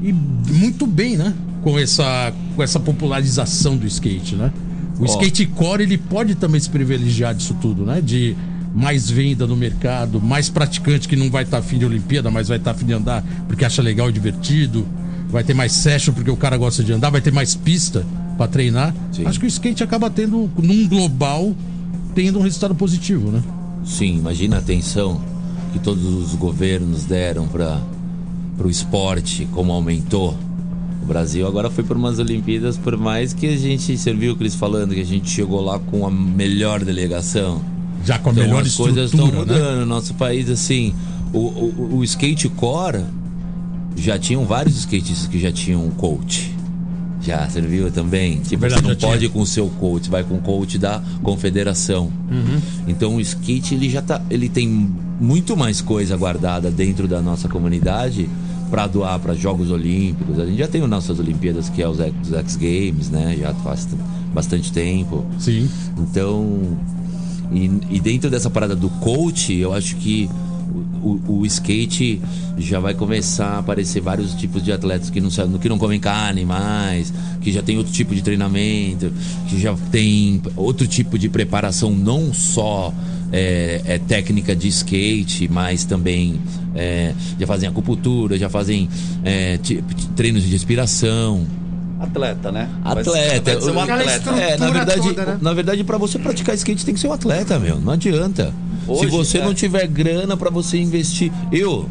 ir muito bem, né? Com essa, com essa popularização do skate, né? O Ó. skate core ele pode também se privilegiar disso tudo, né? De mais venda no mercado, mais praticante que não vai estar afim de Olimpíada, mas vai estar afim de andar porque acha legal e divertido. Vai ter mais session porque o cara gosta de andar, vai ter mais pista para treinar. Sim. Acho que o skate acaba tendo, num global, tendo um resultado positivo, né? Sim, imagina a atenção que todos os governos deram para o esporte, como aumentou. O Brasil agora foi por umas Olimpíadas, por mais que a gente serviu o Cris falando que a gente chegou lá com a melhor delegação. Já com a Então melhor as coisas estão né? mudando. No nosso país, assim, o, o, o skate core já tinham vários skatistas que já tinham um coach. Já serviu também. Tipo, Verdade, você não tinha. pode ir com o seu coach, vai com o coach da confederação. Uhum. Então o skate ele já tá, ele tem muito mais coisa guardada dentro da nossa comunidade para doar para Jogos Olímpicos. A gente já tem as nossas Olimpíadas que é os X, os X Games, né? Já faz bastante tempo. Sim. Então, e, e dentro dessa parada do coach, eu acho que o, o- skate já vai começar a aparecer vários tipos de atletas que não, que não comem carne mais, que já tem outro tipo de treinamento, que já tem outro tipo de preparação, não só é, é técnica de skate, mas também é, já fazem acupuntura, já fazem é, treinos de respiração. Atleta, né? Atleta, vai ser um atleta. é, na verdade, toda, né? na verdade para você praticar skate tem que ser um atleta, meu. Não adianta. se Hoje, você é. não tiver grana para você investir, eu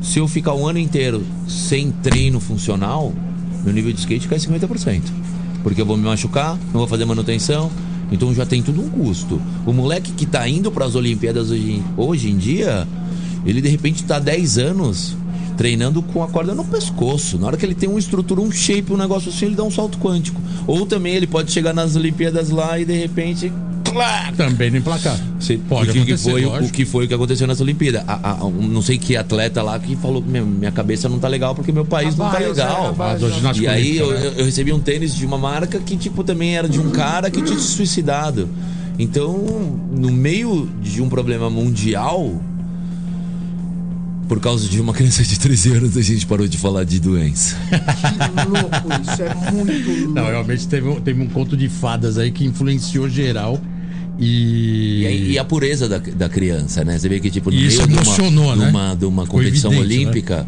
se eu ficar um ano inteiro sem treino funcional, meu nível de skate cai 50%. Porque eu vou me machucar, não vou fazer manutenção, então já tem tudo um custo. O moleque que tá indo para as Olimpíadas hoje, em- hoje em dia, ele de repente tá 10 anos treinando com a corda no pescoço. Na hora que ele tem uma estrutura, um shape, um negócio assim, ele dá um salto quântico. Ou também ele pode chegar nas Olimpíadas lá e de repente. clac, Também no emplacar. Você- Pode o que, que acontecer, foi, o que foi o que aconteceu nessa Olimpíada. A- a- um- não sei que atleta lá que falou que minha, minha cabeça não tá legal porque meu país não tá legal. é, E aí eu, olímpica, né? eu- eu recebi um tênis de uma marca que tipo também era de um cara que tinha se suicidado. Então, no meio de um problema mundial, por causa de uma criança de 13 anos, a gente parou de falar de doença. Que louco isso, é muito louco. Não, realmente teve, um- teve um conto de fadas aí que influenciou geral. E. E, aí- e a pureza da, da criança, né? Você vê que, tipo, no isso meio de emocionou, uma, né? de uma, de uma competição evidente, né? olímpica.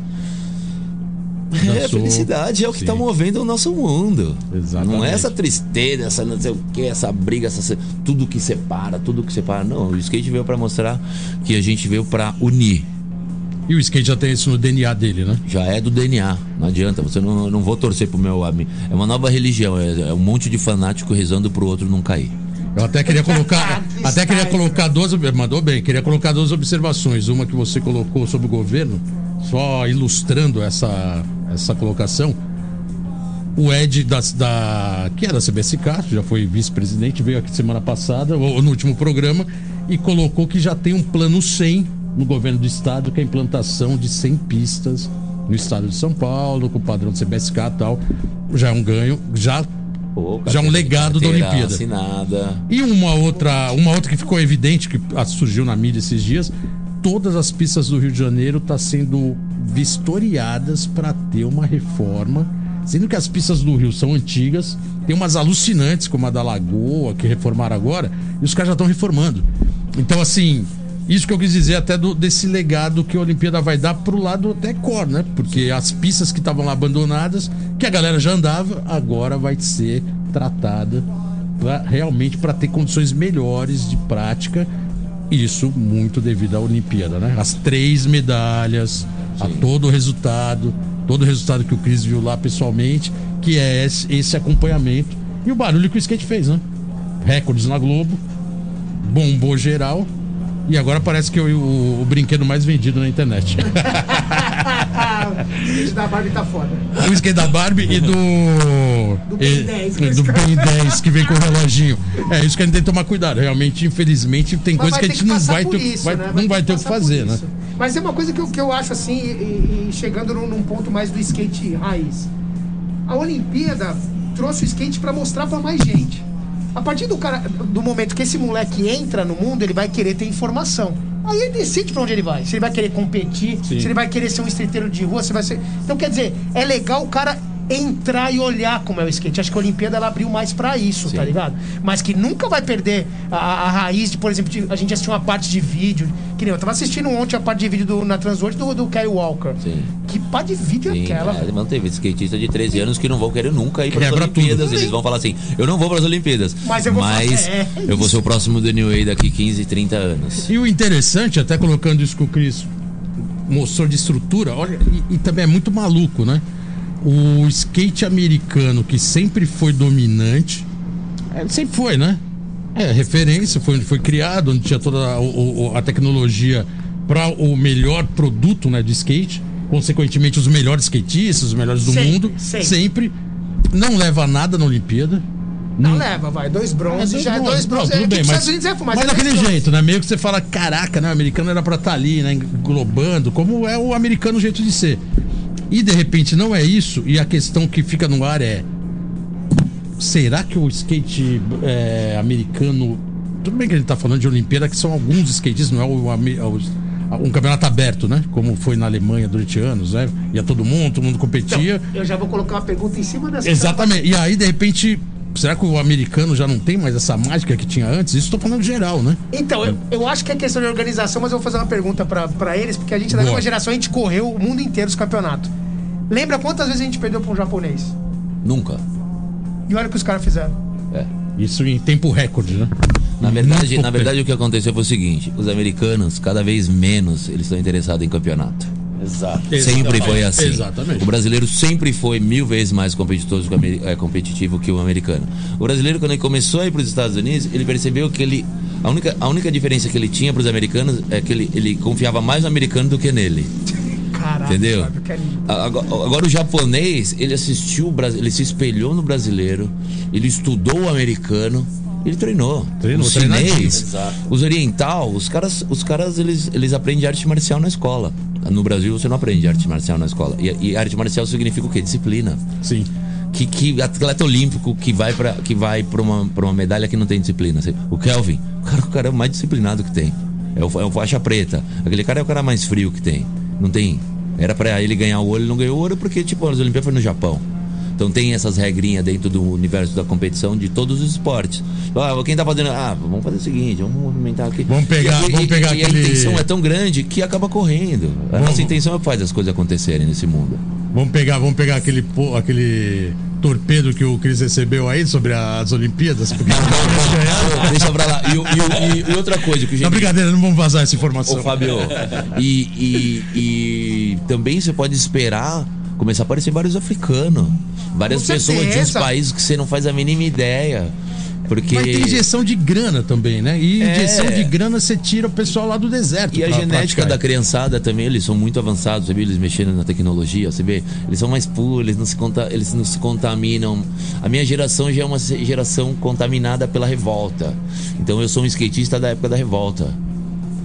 É, a felicidade é o que está movendo o nosso mundo. Exatamente. Não é essa tristeza, essa não sei o que, essa briga, essa, tudo que separa, tudo que separa. Não, o skate veio para mostrar que a gente veio para unir. E o skate já tem isso no DNA dele, né? Já é do DNA, não adianta. Você não, não vou torcer pro meu amigo. É uma nova religião, é, é um monte de fanático rezando pro outro não cair. Eu até queria colocar. Até queria colocar duas. Mandou bem, queria colocar duas observações. Uma que você colocou sobre o governo, só ilustrando essa, essa colocação. O Ed da, da, que é da CBSK, já foi vice-presidente, veio aqui semana passada, ou no último programa, e colocou que já tem um plano 100 no governo do estado, que é a implantação de 100 pistas no estado de São Paulo, com o padrão do CBSK e tal. Já é um ganho, já Pô, Já um legado da Olimpíada. Assinada. E uma outra, uma outra que ficou evidente, que surgiu na mídia esses dias, todas as pistas do Rio de Janeiro estão sendo vistoriadas para ter uma reforma. Sendo que as pistas do Rio são antigas, tem umas alucinantes, como a da Lagoa, que reformaram agora, e os caras já estão reformando. Então, assim, Isso que eu quis dizer até do, desse legado que a Olimpíada vai dar pro lado até core, né? Porque as pistas que estavam lá abandonadas, que a galera já andava, agora vai ser tratada pra, realmente para ter condições melhores de prática. Isso muito devido à Olimpíada, né? As três medalhas, a todo o resultado, todo o resultado que o Cris viu lá pessoalmente, que é esse, esse acompanhamento. E o barulho que o skate fez, né? Recordes na Globo, bombou geral. E agora parece que é o, o, brinquedo mais vendido na internet. o skate da Barbie tá foda. o skate da Barbie e do. Do Ben e- 10, do Ben 10 que vem com o reloginho. É isso que a gente tem que tomar cuidado. Realmente, infelizmente, tem Mas coisa que a gente não passar vai ter, isso, vai- né? não vai ter o que fazer, né? Mas é uma coisa que eu, que eu acho assim, e, e chegando num, num ponto mais do skate raiz. A Olimpíada trouxe o skate pra mostrar pra mais gente. A partir do, cara, do momento que esse moleque entra no mundo, ele vai querer ter informação. Aí ele decide pra onde ele vai. Se ele vai querer competir, Sim. se ele vai querer ser um streeteiro de rua, se vai ser. Então, quer dizer, é legal o cara entrar e olhar como é o skate. Acho que a Olimpíada ela abriu mais pra isso, tá ligado? Mas que nunca vai perder a, a raiz de, por exemplo, de- a gente assistiu uma parte de vídeo. Que nem eu tava assistindo ontem a parte de vídeo do, na Transworld do, do Kyle Walker. Sim. Que parte de vídeo é Sim, aquela, é, manteve skatista de 13 anos que não vão querer nunca ir para as Quebra Olimpíadas. tudo. Eles vão falar assim: eu não vou para as Olimpíadas. Mas eu vou mas é, é eu vou ser o próximo do New Way daqui 15, 30 anos. E o interessante, até colocando isso que o Cris mostrou de estrutura, olha, e, e também é muito maluco, né? O skate americano, que sempre foi dominante, é, sempre foi, né? É, referência, foi onde foi criado, onde tinha toda a, o- o- a tecnologia para o melhor produto né, de skate, consequentemente os melhores skatistas, os melhores do Sempre, mundo, sempre. sempre. Não leva a nada na Olimpíada. Não leva, vai. Dois bronzes, já é dois bronzes. Não, É tudo que bem, os mas, é mas, mas é daquele dois bronzes. jeito, né? Meio que você fala, caraca, né? O americano era pra estar ali, né? Englobando, como é o americano jeito de ser. E de repente não é isso, e a questão que fica no ar é. Será que o skate é, americano. Tudo bem que a gente tá falando de Olimpíada, que são alguns skatistas, não é o, ame- os- um campeonato aberto, né? Como foi na Alemanha durante anos, né? Ia todo mundo, todo mundo competia. Então, eu já vou colocar uma pergunta em cima dessa. Exatamente. E aí, de repente, será que o americano já não tem mais essa mágica que tinha antes? Isso tô falando geral, né? Então, eu, eu acho que é questão de organização, mas eu vou fazer uma pergunta pra, pra eles, porque a gente da Boa. mesma geração, a gente correu o mundo inteiro os campeonatos. Lembra quantas vezes a gente perdeu pra um japonês? Nunca. E olha o que os caras fizeram. É. Isso em tempo recorde, né? Na verdade, Muito na verdade, o que aconteceu foi o seguinte: os americanos, cada vez menos, eles estão interessados em campeonato. Exato. Sempre foi assim. Exatamente. O brasileiro sempre foi mil vezes mais competitivo, que o ameri- é, competitivo que o americano. O brasileiro, quando ele começou a ir para os Estados Unidos, ele percebeu que ele. A única, a única diferença que ele tinha para os americanos é que ele, ele confiava mais no americano do que nele. Caraca, Entendeu? A- Agora, agora o japonês, ele assistiu, ele se espelhou no brasileiro, ele estudou o americano, ele treinou. Treinou, o treinadinho. chinês, os oriental, os caras, os caras eles, eles aprendem arte marcial na escola. No Brasil você não aprende arte marcial na escola. E, e arte marcial significa o quê? Disciplina. Sim. Que, que atleta olímpico que vai para que vai para uma, pra uma medalha que não tem disciplina. O Kelvin, o cara, o cara é o mais disciplinado que tem. É o, é o faixa preta. Aquele cara é o cara mais frio que tem. Não tem. Era pra ele ganhar o ouro, ele não ganhou ouro porque tipo as Olimpíadas foi no Japão. Então tem essas regrinhas dentro do universo da competição de todos os esportes. Ah, quem tá fazendo. Ah, vamos fazer o seguinte, vamos movimentar aqui. Vamos pegar- E, vamos pegar e, aquele- a intenção é tão grande que acaba correndo. A Vamos- nossa intenção é que faz as coisas acontecerem nesse mundo. Vamos pegar, vamos pegar aquele, aquele torpedo que o Cris recebeu aí sobre as Olimpíadas. Porque Deixa pra lá. E, e e- e outra coisa que o Não, gente brincadeira, não vamos vazar essa informação. Ô, Fábio, e, e, e também você pode esperar começar a aparecer vários africanos. Várias Com pessoas de uns certeza. países que você não faz a mínima ideia. Porque. Mas tem injeção de grana também, né? E É. injeção de grana você tira o pessoal lá do deserto. E a genética praticar. da criançada também, eles são muito avançados, você vê eles mexendo na tecnologia, você vê, eles são mais puros, eles não se, conta, eles não se contaminam. A minha geração já é uma geração contaminada pela revolta. Então eu sou um skatista da época da revolta.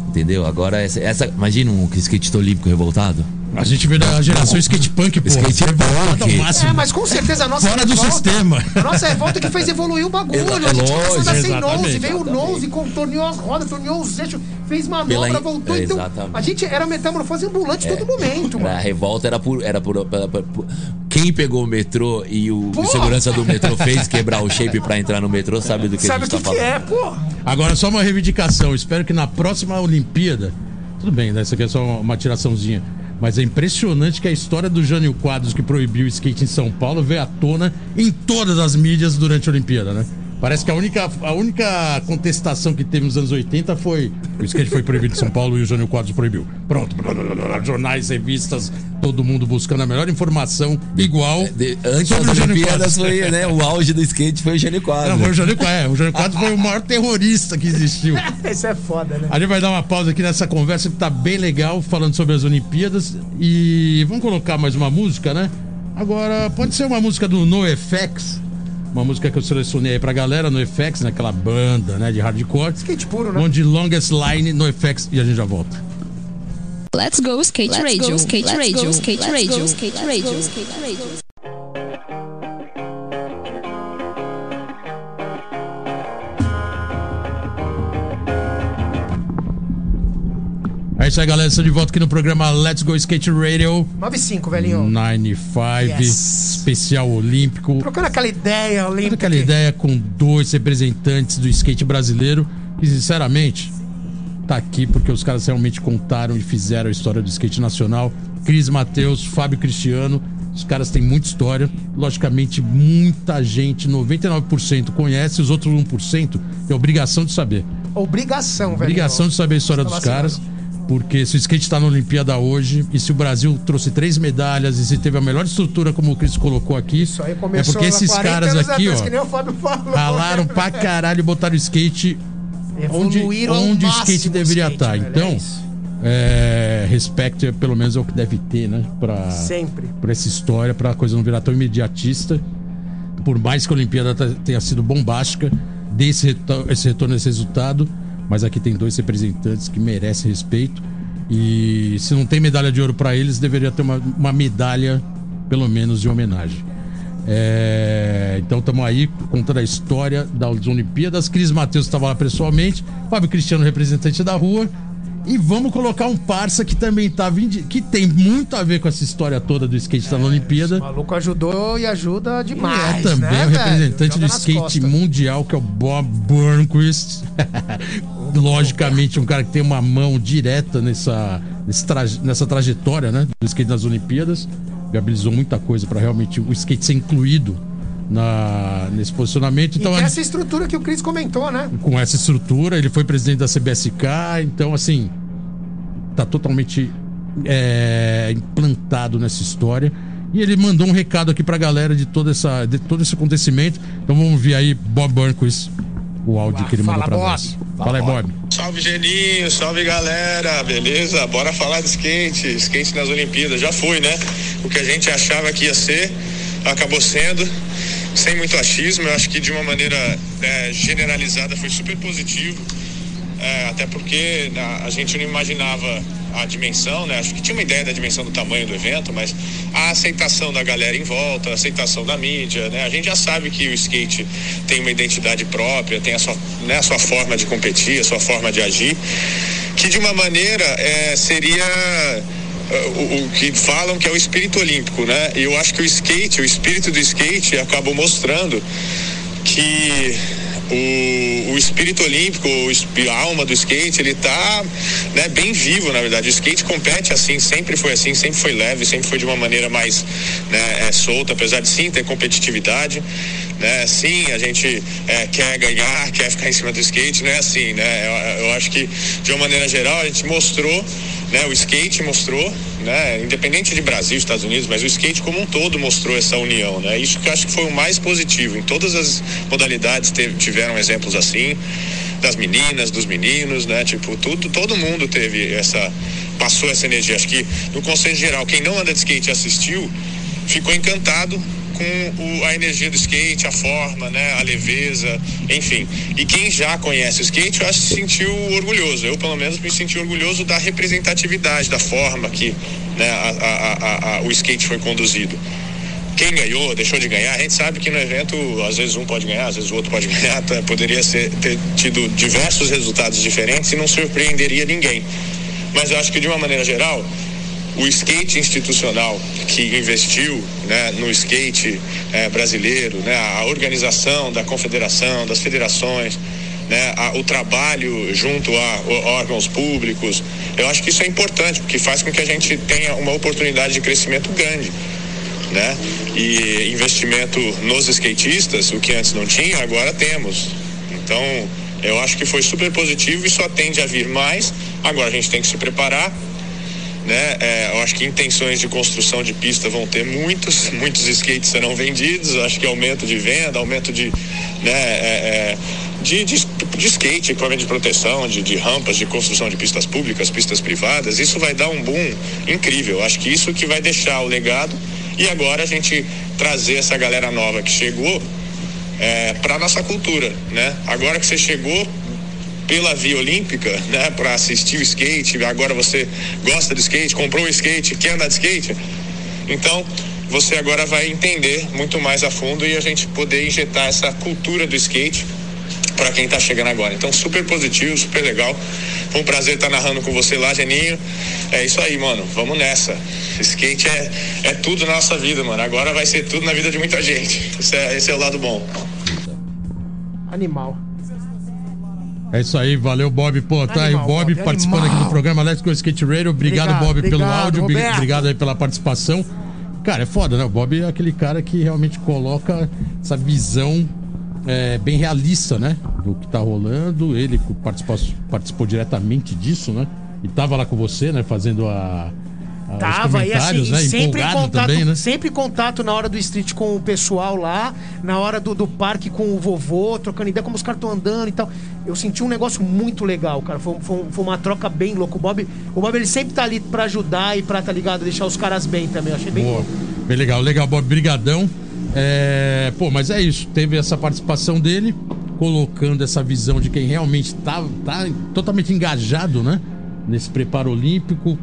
Entendeu? Agora essa, essa imagina um skatista olímpico revoltado. A gente veio da geração skate punk, pô. Skate punk. máximo. É, mas com certeza a nossa Fora do revolta- sistema. A nossa revolta que fez evoluir o bagulho. Exa- a gente começou a andar sem nose, veio o nose, contorneou as rodas, torneou os eixos, fez manobra, Pela in- voltou. é, então, exatamente. a gente era metamorfose ambulante todo momento, A mano. revolta era por. Era por, por- por- por- quem pegou o metrô e o, o segurança do metrô fez quebrar o shape pra entrar no metrô sabe do que Sabe a o gente que, tá que falando. é, pô? Agora, só uma reivindicação. Espero que na próxima Olimpíada. Tudo bem, né? Isso aqui é só uma tiraçãozinha. Mas é impressionante que a história do Jânio Quadros, que proibiu o skate em São Paulo, veio à tona em todas as mídias durante a Olimpíada, né? Parece que a única, a única contestação que teve nos anos 80 foi o skate foi proibido em São Paulo e o Jânio Quadros proibiu. Pronto. Jornais, revistas, todo mundo buscando a melhor informação igual. De- antes sobre das o Jânio Olimpíadas foi, né? O auge do skate foi o Jânio Quadros. Não, foi o Jânio Quadros. É, o Jânio Quadros foi o maior terrorista que existiu. Isso é foda, né? A gente vai dar uma pausa aqui nessa conversa que tá bem legal, falando sobre as Olimpíadas. E vamos colocar mais uma música, né? Agora, pode ser uma música do NoFX. Uma música que eu selecionei aí pra galera, NoFX, naquela banda, né, de hardcore. Skate puro, né? Onde Longest Line, NoFX, e a gente já volta. Let's go skate radio, skate radio, skate radio, skate radio, skate radio. É isso aí, galera. Estou de volta aqui no programa Let's Go Skate Radio 9-5, velhinho. 95, Yes. Especial olímpico. Trocando aquela ideia olímpica. aquela ideia com dois representantes do skate brasileiro que, sinceramente, tá aqui porque os caras realmente contaram e fizeram a história do skate nacional. Cris Matheus, Fábio Cristiano, os caras têm muita história. Logicamente, muita gente, 99% conhece, os outros 1% tem obrigação de saber. Obrigação, velho. Obrigação de saber a história Tá dos caras. Porque se o skate está na Olimpíada hoje, e se o Brasil trouxe três medalhas, e se teve a melhor estrutura, como o Cris colocou aqui, Isso aí é começou porque há esses 40 caras aqui, atrás, ó, que nem o Fábio falou. ralaram pra caralho e botaram o skate onde, onde o skate deveria skate, estar. velho, Então, é isso. é, respeito, pelo menos é o que deve ter, né? Pra, Sempre. pra essa história, pra coisa não virar tão imediatista. Por mais que a Olimpíada tenha sido bombástica, dê esse, reto- esse retorno, esse resultado. Mas aqui tem dois representantes que merecem respeito. E se não tem medalha de ouro pra eles, deveria ter uma, uma medalha, pelo menos, de homenagem. É, então estamos aí contando a história das Olimpíadas. Cris Matheus estava lá pessoalmente, Fábio Cristiano, representante da rua. E vamos colocar um parça que também tá vindo, que tem muito a ver com essa história toda do skate tá na Olimpíada. O maluco ajudou e ajuda Ele demais. é também né, o representante do skate costas. mundial, que é o Bob Burnquist. Logicamente, um cara que tem uma mão direta nessa, nessa trajetória né, do skate nas Olimpíadas. Viabilizou muita coisa para realmente o skate ser incluído na, nesse posicionamento. E Então, tem a- essa estrutura que o Cris comentou, né? com essa estrutura, ele foi presidente da CBSK, então assim, tá totalmente é, implantado nessa história. E ele mandou um recado aqui pra galera de, toda essa, de todo esse acontecimento. Então vamos ver aí Bob Burnquist, o áudio que ele mandou pra Bob. nós. Fala aí, Bob. Salve Geninho, salve galera, beleza? Bora falar de skate, skate nas Olimpíadas. Já foi, né? O que a gente achava que ia ser, acabou sendo, sem muito achismo. Eu acho que de uma maneira é, generalizada foi super positivo. É, até porque na- a gente não imaginava a dimensão, né? Acho que tinha uma ideia da dimensão do tamanho do evento, mas a aceitação da galera em volta, a aceitação da mídia, né? A gente já sabe que o skate tem uma identidade própria, tem a sua, né, a sua forma de competir, a sua forma de agir, que de uma maneira é, seria o, o que falam que é o espírito olímpico, né? E eu acho que o skate, o espírito do skate acabou mostrando que o, o espírito olímpico, a alma do skate, ele tá né, bem vivo, na verdade. O skate compete assim, sempre foi assim, sempre foi leve, sempre foi de uma maneira mais né, é, solta, apesar de sim ter competitividade. Né? Sim, a gente é, quer ganhar, quer ficar em cima do skate, não é assim, né? Eu, eu acho que, de uma maneira geral, a gente mostrou, né? O skate mostrou, né? Independente de Brasil, Estados Unidos, mas o skate como um todo mostrou essa união, né? Isso que eu acho que foi o mais positivo. Em todas as modalidades teve- tiveram exemplos assim, das meninas, dos meninos, né? Tipo, tudo, todo mundo teve essa, passou essa energia. Acho que, no consenso geral, quem não anda de skate assistiu, ficou encantado com o- a energia do skate, a forma, né, a leveza, enfim. E quem já conhece o skate, eu acho que se sentiu orgulhoso. Eu, pelo menos, me senti orgulhoso da representatividade, da forma que né, a- a- o skate foi conduzido. Quem ganhou, deixou de ganhar, a gente sabe que no evento, às vezes um pode ganhar, às vezes o outro pode ganhar, tá? poderia ser, ter tido diversos resultados diferentes e não surpreenderia ninguém. Mas eu acho que, de uma maneira geral, o skate institucional que investiu né, no skate é, brasileiro, né, a organização da confederação, das federações, né, a, o trabalho junto a, órgãos públicos, eu acho que isso é importante, porque faz com que a gente tenha uma oportunidade de crescimento grande. Né? E investimento nos skatistas, o que antes não tinha, agora temos. Então, eu acho que foi super positivo e só tende a vir mais. Agora a gente tem que se preparar né? É, eu acho que intenções de construção de pista vão ter muitos, muitos skates serão vendidos, acho que aumento de venda, aumento de, né, é, é, de, de, de, skate, equipamento de proteção, de, de, rampas, de construção de pistas públicas, pistas privadas, isso vai dar um boom incrível. Acho que isso que vai deixar o legado e agora a gente trazer essa galera nova que chegou é, para nossa cultura, né? Agora que você chegou, pela via olímpica, né, para assistir o skate. Agora você gosta de skate, comprou um skate, quer andar de skate. Então, você agora vai entender muito mais a fundo e a gente poder injetar essa cultura do skate para quem está chegando agora. Então, super positivo, super legal. Foi um prazer estar tá narrando com você lá, Geninho. É isso aí, mano. Vamos nessa. Skate é, é tudo na nossa vida, mano. Agora vai ser tudo na vida de muita gente. Esse é, esse é o lado bom. Animal. É isso aí, valeu, Bob. Pô, tá aí o Bob, Bob participando animal. aqui do programa Let's Go Skate Radio. Obrigado, obrigado Bob, obrigado, pelo áudio. Roberto. Obrigado aí pela participação. Cara, é foda, né? O Bob é aquele cara que realmente coloca essa visão é, bem realista, né? Do que tá rolando. Ele participou, participou diretamente disso, né? E tava lá com você, né? Fazendo a, Tava, e assim, né? sempre contato, também, né? sempre contato na hora do street com o pessoal lá, na hora do, do parque com o vovô, trocando ideia como os caras estão andando e tal. Eu senti um negócio muito legal, cara. Foi, foi, foi, uma troca bem louca. O Bob, o Bob ele sempre tá ali pra ajudar e pra, tá ligado, deixar os caras bem também. Eu achei bem Boa. Bem legal, legal, Bob. Brigadão. É, pô, mas é isso. Teve essa participação dele, colocando essa visão de quem realmente tá, tá totalmente engajado, né? Nesse preparo olímpico,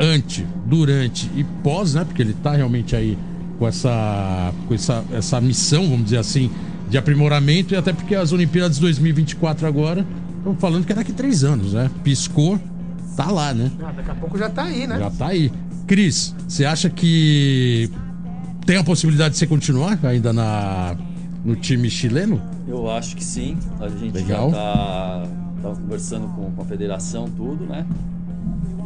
ante, durante e pós, né? Porque ele está realmente aí com essa, com essa, essa missão, vamos dizer assim, de aprimoramento e até porque as Olimpíadas 2024 agora estão falando que é daqui três anos, né? Piscou, tá lá, né? Ah, daqui a pouco já tá aí, né? Já tá aí. Cris, você acha que tem a possibilidade de você continuar ainda na, no time chileno? Eu acho que sim. A gente Legal. já tá, tá conversando com, com a federação, tudo, né?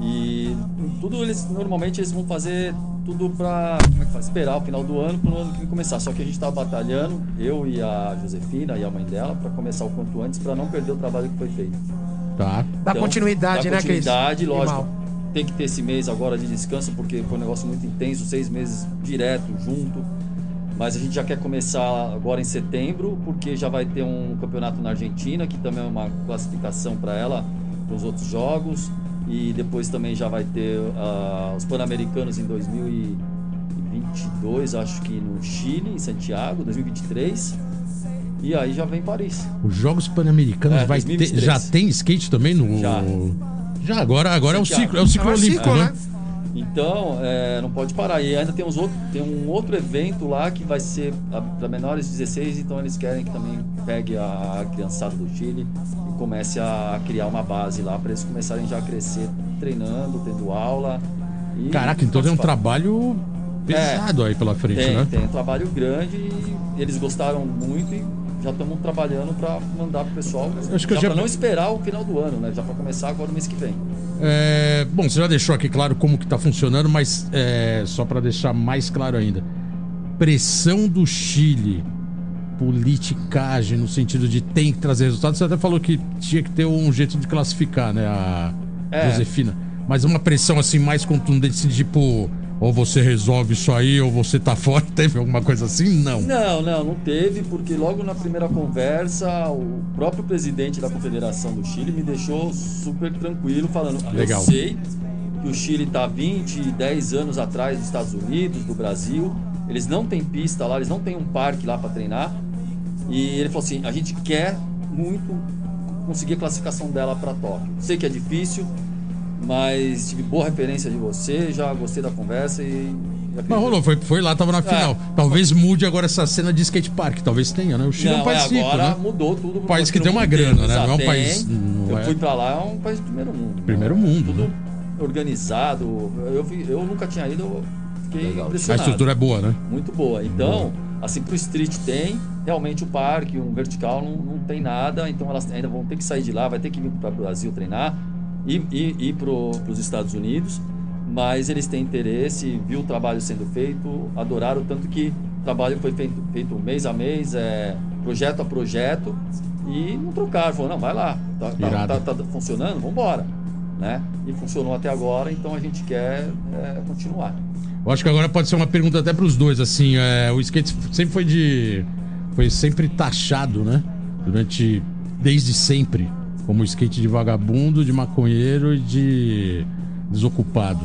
E tudo eles normalmente eles vão fazer tudo para é esperar o final do ano para o ano que começar. Só que a gente estava batalhando, eu e a Josefina e a mãe dela, para começar o quanto antes para não perder o trabalho que foi feito. Tá. Dá então, continuidade, dá né, continuidade, lógico. Tem que ter esse mês agora de descanso porque foi um negócio muito intenso, seis meses direto junto. Mas a gente já quer começar agora em setembro, porque já vai ter um campeonato na Argentina, que também é uma classificação para ela, para os outros jogos. E depois também já vai ter uh, os Pan-Americanos em 2022, acho que no Chile, em Santiago, 2023. E aí já vem Paris. Os Jogos Pan-Americanos é, vai ter, já tem skate também no. Já. Já agora, agora é o ciclo, é o ciclo é olímpico, ciclo, né? Então, é, não pode parar. E ainda tem, uns outro, tem um outro evento lá que vai ser para menores de 16, então eles querem que também pegue a criançada do Chile e comece a criar uma base lá para eles começarem já a crescer treinando, tendo aula. Caraca, então tem um trabalho pesado é, aí pela frente, tem, né? Tem um trabalho grande e eles gostaram muito e já estamos trabalhando para mandar pro pessoal. Acho que já, já... para não esperar o final do ano, né? Já para começar agora no mês que vem. É, bom, você já deixou aqui claro como que tá funcionando, mas é, só para deixar mais claro ainda. Pressão do Chile, politicagem no sentido de tem que trazer resultados. Você até falou que tinha que ter um jeito de classificar, né, a é. Josefina. Mas uma pressão assim mais contundente, assim, tipo ou você resolve isso aí, ou você tá fora. Teve alguma coisa assim? Não. Não, não, não teve, porque logo na primeira conversa, o próprio presidente da Confederação do Chile me deixou super tranquilo, falando: Legal. Eu sei que o Chile tá 20, 10 anos atrás dos Estados Unidos, do Brasil. Eles não têm pista lá, eles não têm um parque lá para treinar. E ele falou assim: a gente quer muito conseguir a classificação dela para Tóquio. Sei que é difícil, mas tive boa referência de você, já gostei da conversa e. Mas rolou, foi, foi lá, tava na é. final. É. Talvez mude agora essa cena de skate park, talvez tenha, né? O Chile não, é um país é, rico, agora né? mudou tudo. Um país que tem uma grana, né? Não é um país. eu é... fui pra lá, é um país de primeiro mundo. Primeiro mundo, tudo, né? organizado. Eu, vi- eu nunca tinha ido, eu fiquei Legal. A impressionado. estrutura é boa, né? Muito boa. Então, assim, pro street tem, realmente o parque, um vertical não, não tem nada, então elas ainda vão ter que sair de lá, vai ter que vir para o Brasil treinar e ir, ir para os Estados Unidos, mas eles têm interesse, viu o trabalho sendo feito, adoraram, tanto que o trabalho foi feito, feito mês a mês, é, projeto a projeto, e não trocaram, falaram, não, vai lá, tá, tá, tá, tá funcionando, vamos embora. Né? E funcionou até agora, então a gente quer é, continuar. Eu acho que agora pode ser uma pergunta até pros dois, assim, é, o skate sempre foi de. Foi sempre taxado, né? Durante. Desde sempre. Como skate de vagabundo, de maconheiro e de desocupado.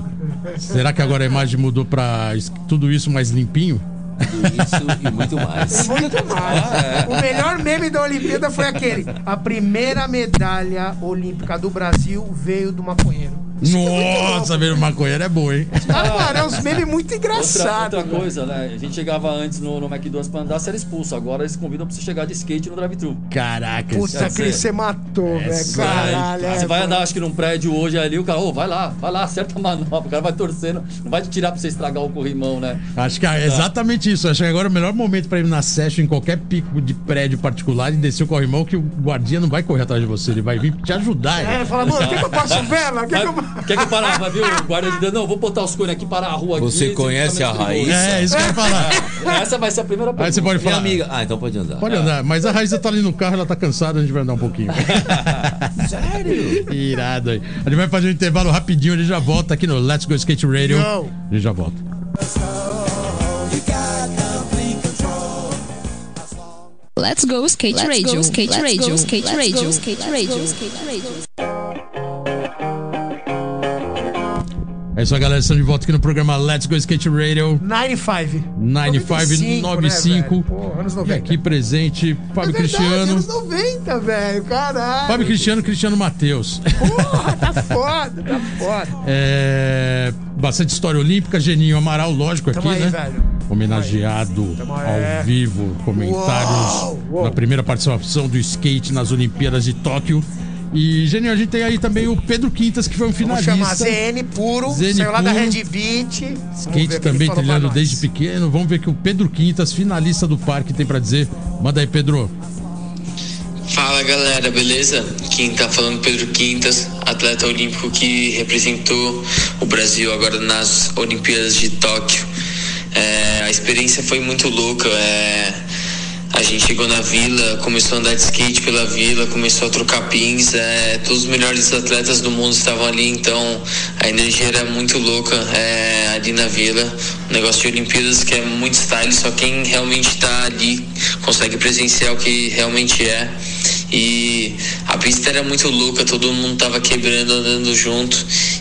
Será que agora a imagem mudou pra es- tudo isso mais limpinho? Isso e muito mais. Muito mais. O melhor meme da Olimpíada foi aquele. A primeira medalha olímpica do Brasil veio do maconheiro. Nossa, ver o maconheiro é bom, hein? Ah, mano, é uns memes muito Outra, engraçados. outra coisa, né? A gente chegava antes no, no McDonald's pra andar, você era expulso. Agora eles convidam pra você chegar de skate no drive-thru. Caraca, Puta, Cris, você matou, velho. essa Caralho. É, você vai andar, acho que num prédio hoje ali, o cara, ô, vai lá, vai lá, acerta a manobra. O cara vai torcendo, não vai te tirar pra você estragar o corrimão, né? Acho que é exatamente isso. Acho que agora é o melhor momento pra ir na session em qualquer pico de prédio particular e descer o corrimão que o guardinha não vai correr atrás de você, ele vai vir te ajudar. É, fala, mano, quer que eu passe vela? Quer Vai, que eu... quer que eu parar? Vai ver o guarda de? Não, vou botar os cones aqui, parar a rua aqui. Você conhece a raiz? É, isso que eu ia falar. Essa vai ser a primeira pergunta. Aí você pode Minha falar. amiga. Ah, então pode andar. Pode andar, mas a Raíssa tá ali no carro, ela tá cansada, a gente vai andar um pouquinho. Sério? Irado aí. A gente vai fazer um intervalo rapidinho, a gente já volta aqui no Let's Go Skate Radio. Yo. A gente já volta. Let's go skate radio, skate radio, skate radio, skate radio, skate radio. É isso aí, galera. Estamos de volta aqui no programa Let's Go Skate Radio 95. 9595. Né, velho? Pô, anos E 90. aqui presente, Fábio É verdade, Cristiano. anos 90, velho. Caralho. Fábio Cristiano, Cristiano Matheus. Porra, tá foda, tá foda. É, bastante história olímpica, Geninho Amaral, lógico, Tamo aqui, aí, né? velho. Homenageado Tamo ao vivo, comentários Uau, uau. na primeira participação do skate nas Olimpíadas de Tóquio. E, Geninho, a gente tem aí também o Pedro Quintas, que foi um Vamos finalista. chamar ZN puro, ZN saiu lá da. Red. Vamos o Skate também trilhando desde pequeno. Vamos ver o que o Pedro Quintas, finalista do parque, tem pra dizer. Manda aí, Pedro. Fala galera, beleza? Quem tá falando Pedro Quintas, atleta olímpico que representou o Brasil agora nas Olimpíadas de Tóquio. É, a experiência foi muito louca. é, a gente chegou na vila, começou a andar de skate pela vila, começou a trocar pins. é, todos os melhores atletas do mundo estavam ali, então a energia era muito louca é, ali na vila. Um negócio de Olimpíadas que é muito style, só quem realmente está ali consegue presenciar o que realmente é. E a pista era muito louca, todo mundo tava quebrando, andando junto.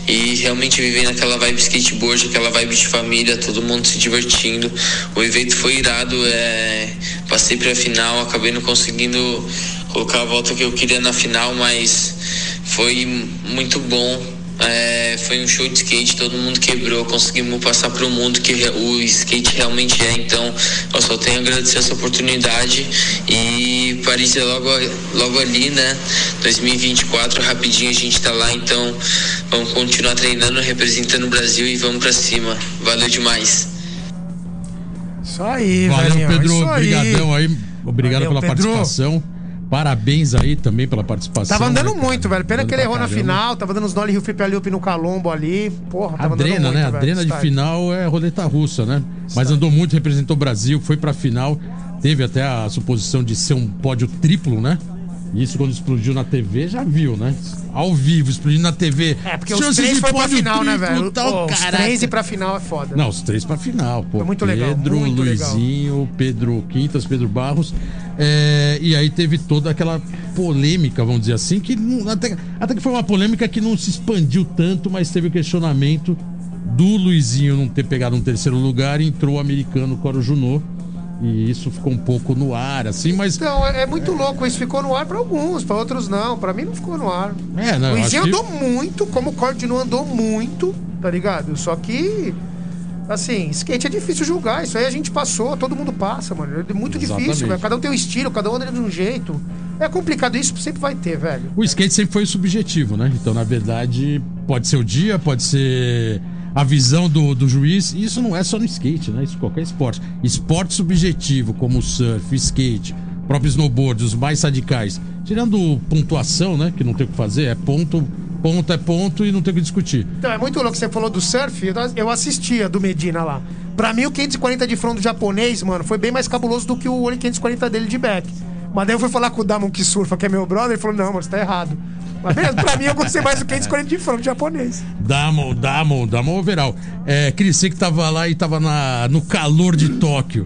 E realmente vivendo aquela vibe skateboard, aquela vibe de família, todo mundo se divertindo. O evento foi irado, é... passei pra final, acabei não conseguindo colocar a volta que eu queria na final, mas foi muito bom. É, foi um show de skate, todo mundo quebrou, conseguimos passar para o mundo que o skate realmente é. Então, eu só tenho a agradecer essa oportunidade e Paris é logo, logo ali, né? 2024, rapidinho a gente tá lá, então vamos continuar treinando, representando o Brasil e vamos para cima. Valeu demais. Isso aí, Valeu, velhinho. Pedro. isso aí. Obrigadão aí. Obrigado Valeu, pela Pedro. participação. Parabéns aí também pela participação. Tava andando né, muito, velho. Pena Andando que ele errou na final, tava dando os Nolly Rio Flip Loop no Calombo ali. Porra, A tava andando drena, muito, né? A drena de final é roleta russa, né? Mas andou muito, representou o Brasil, foi pra final. Teve até a suposição de ser um pódio triplo, né? E isso quando explodiu na TV, já viu, né? Ao vivo, explodindo na TV. É, porque os Chances três de foi pra final, né, velho? Tal, os três ir pra final é foda. Não, os três pra final. Pô, Foi muito legal, Pedro, muito legal. Luizinho, Pedro Quintas, Pedro Barros. É, e aí teve toda aquela polêmica, vamos dizer assim, que não- até, até que foi uma polêmica que não se expandiu tanto, mas teve o questionamento do Luizinho não ter pegado um terceiro lugar e entrou o americano Coro Junot. E isso ficou um pouco no ar, assim, mas. Então, é, é muito louco. Isso ficou no ar pra alguns, pra outros não. Pra mim não ficou no ar. É, não, o acho que- andou muito, como o Cordino andou muito, tá ligado? Só que, assim, skate é difícil julgar. Isso aí a gente passou, todo mundo passa, mano. É muito Exatamente. difícil, velho. Cada um tem um estilo, cada um anda de um jeito. É complicado, isso sempre vai ter, velho. O skate sempre foi subjetivo, né? Então, na verdade, pode ser o dia, pode ser a visão do, do juiz. E isso não é só no skate, né? Isso em qualquer esporte. Esporte subjetivo, como surf, skate, próprio snowboard, os mais radicais. Tirando pontuação, né? Que não tem o que fazer, é ponto, ponto é ponto e não tem o que discutir. Então, é muito louco. Você falou do surf, eu- eu assistia do Medina lá. Pra mim, o 540 de front do japonês, mano, foi bem mais cabuloso do que o 540 dele de back. Mas daí eu fui falar com o Damon que surfa, que é meu brother, ele falou: não, mano, você tá errado. Mas beleza, pra mim eu gostei mais do 540 de front do japonês. Damon, Damon, Damon overall. É, Cris, você que tava lá e tava na, no calor de Tóquio.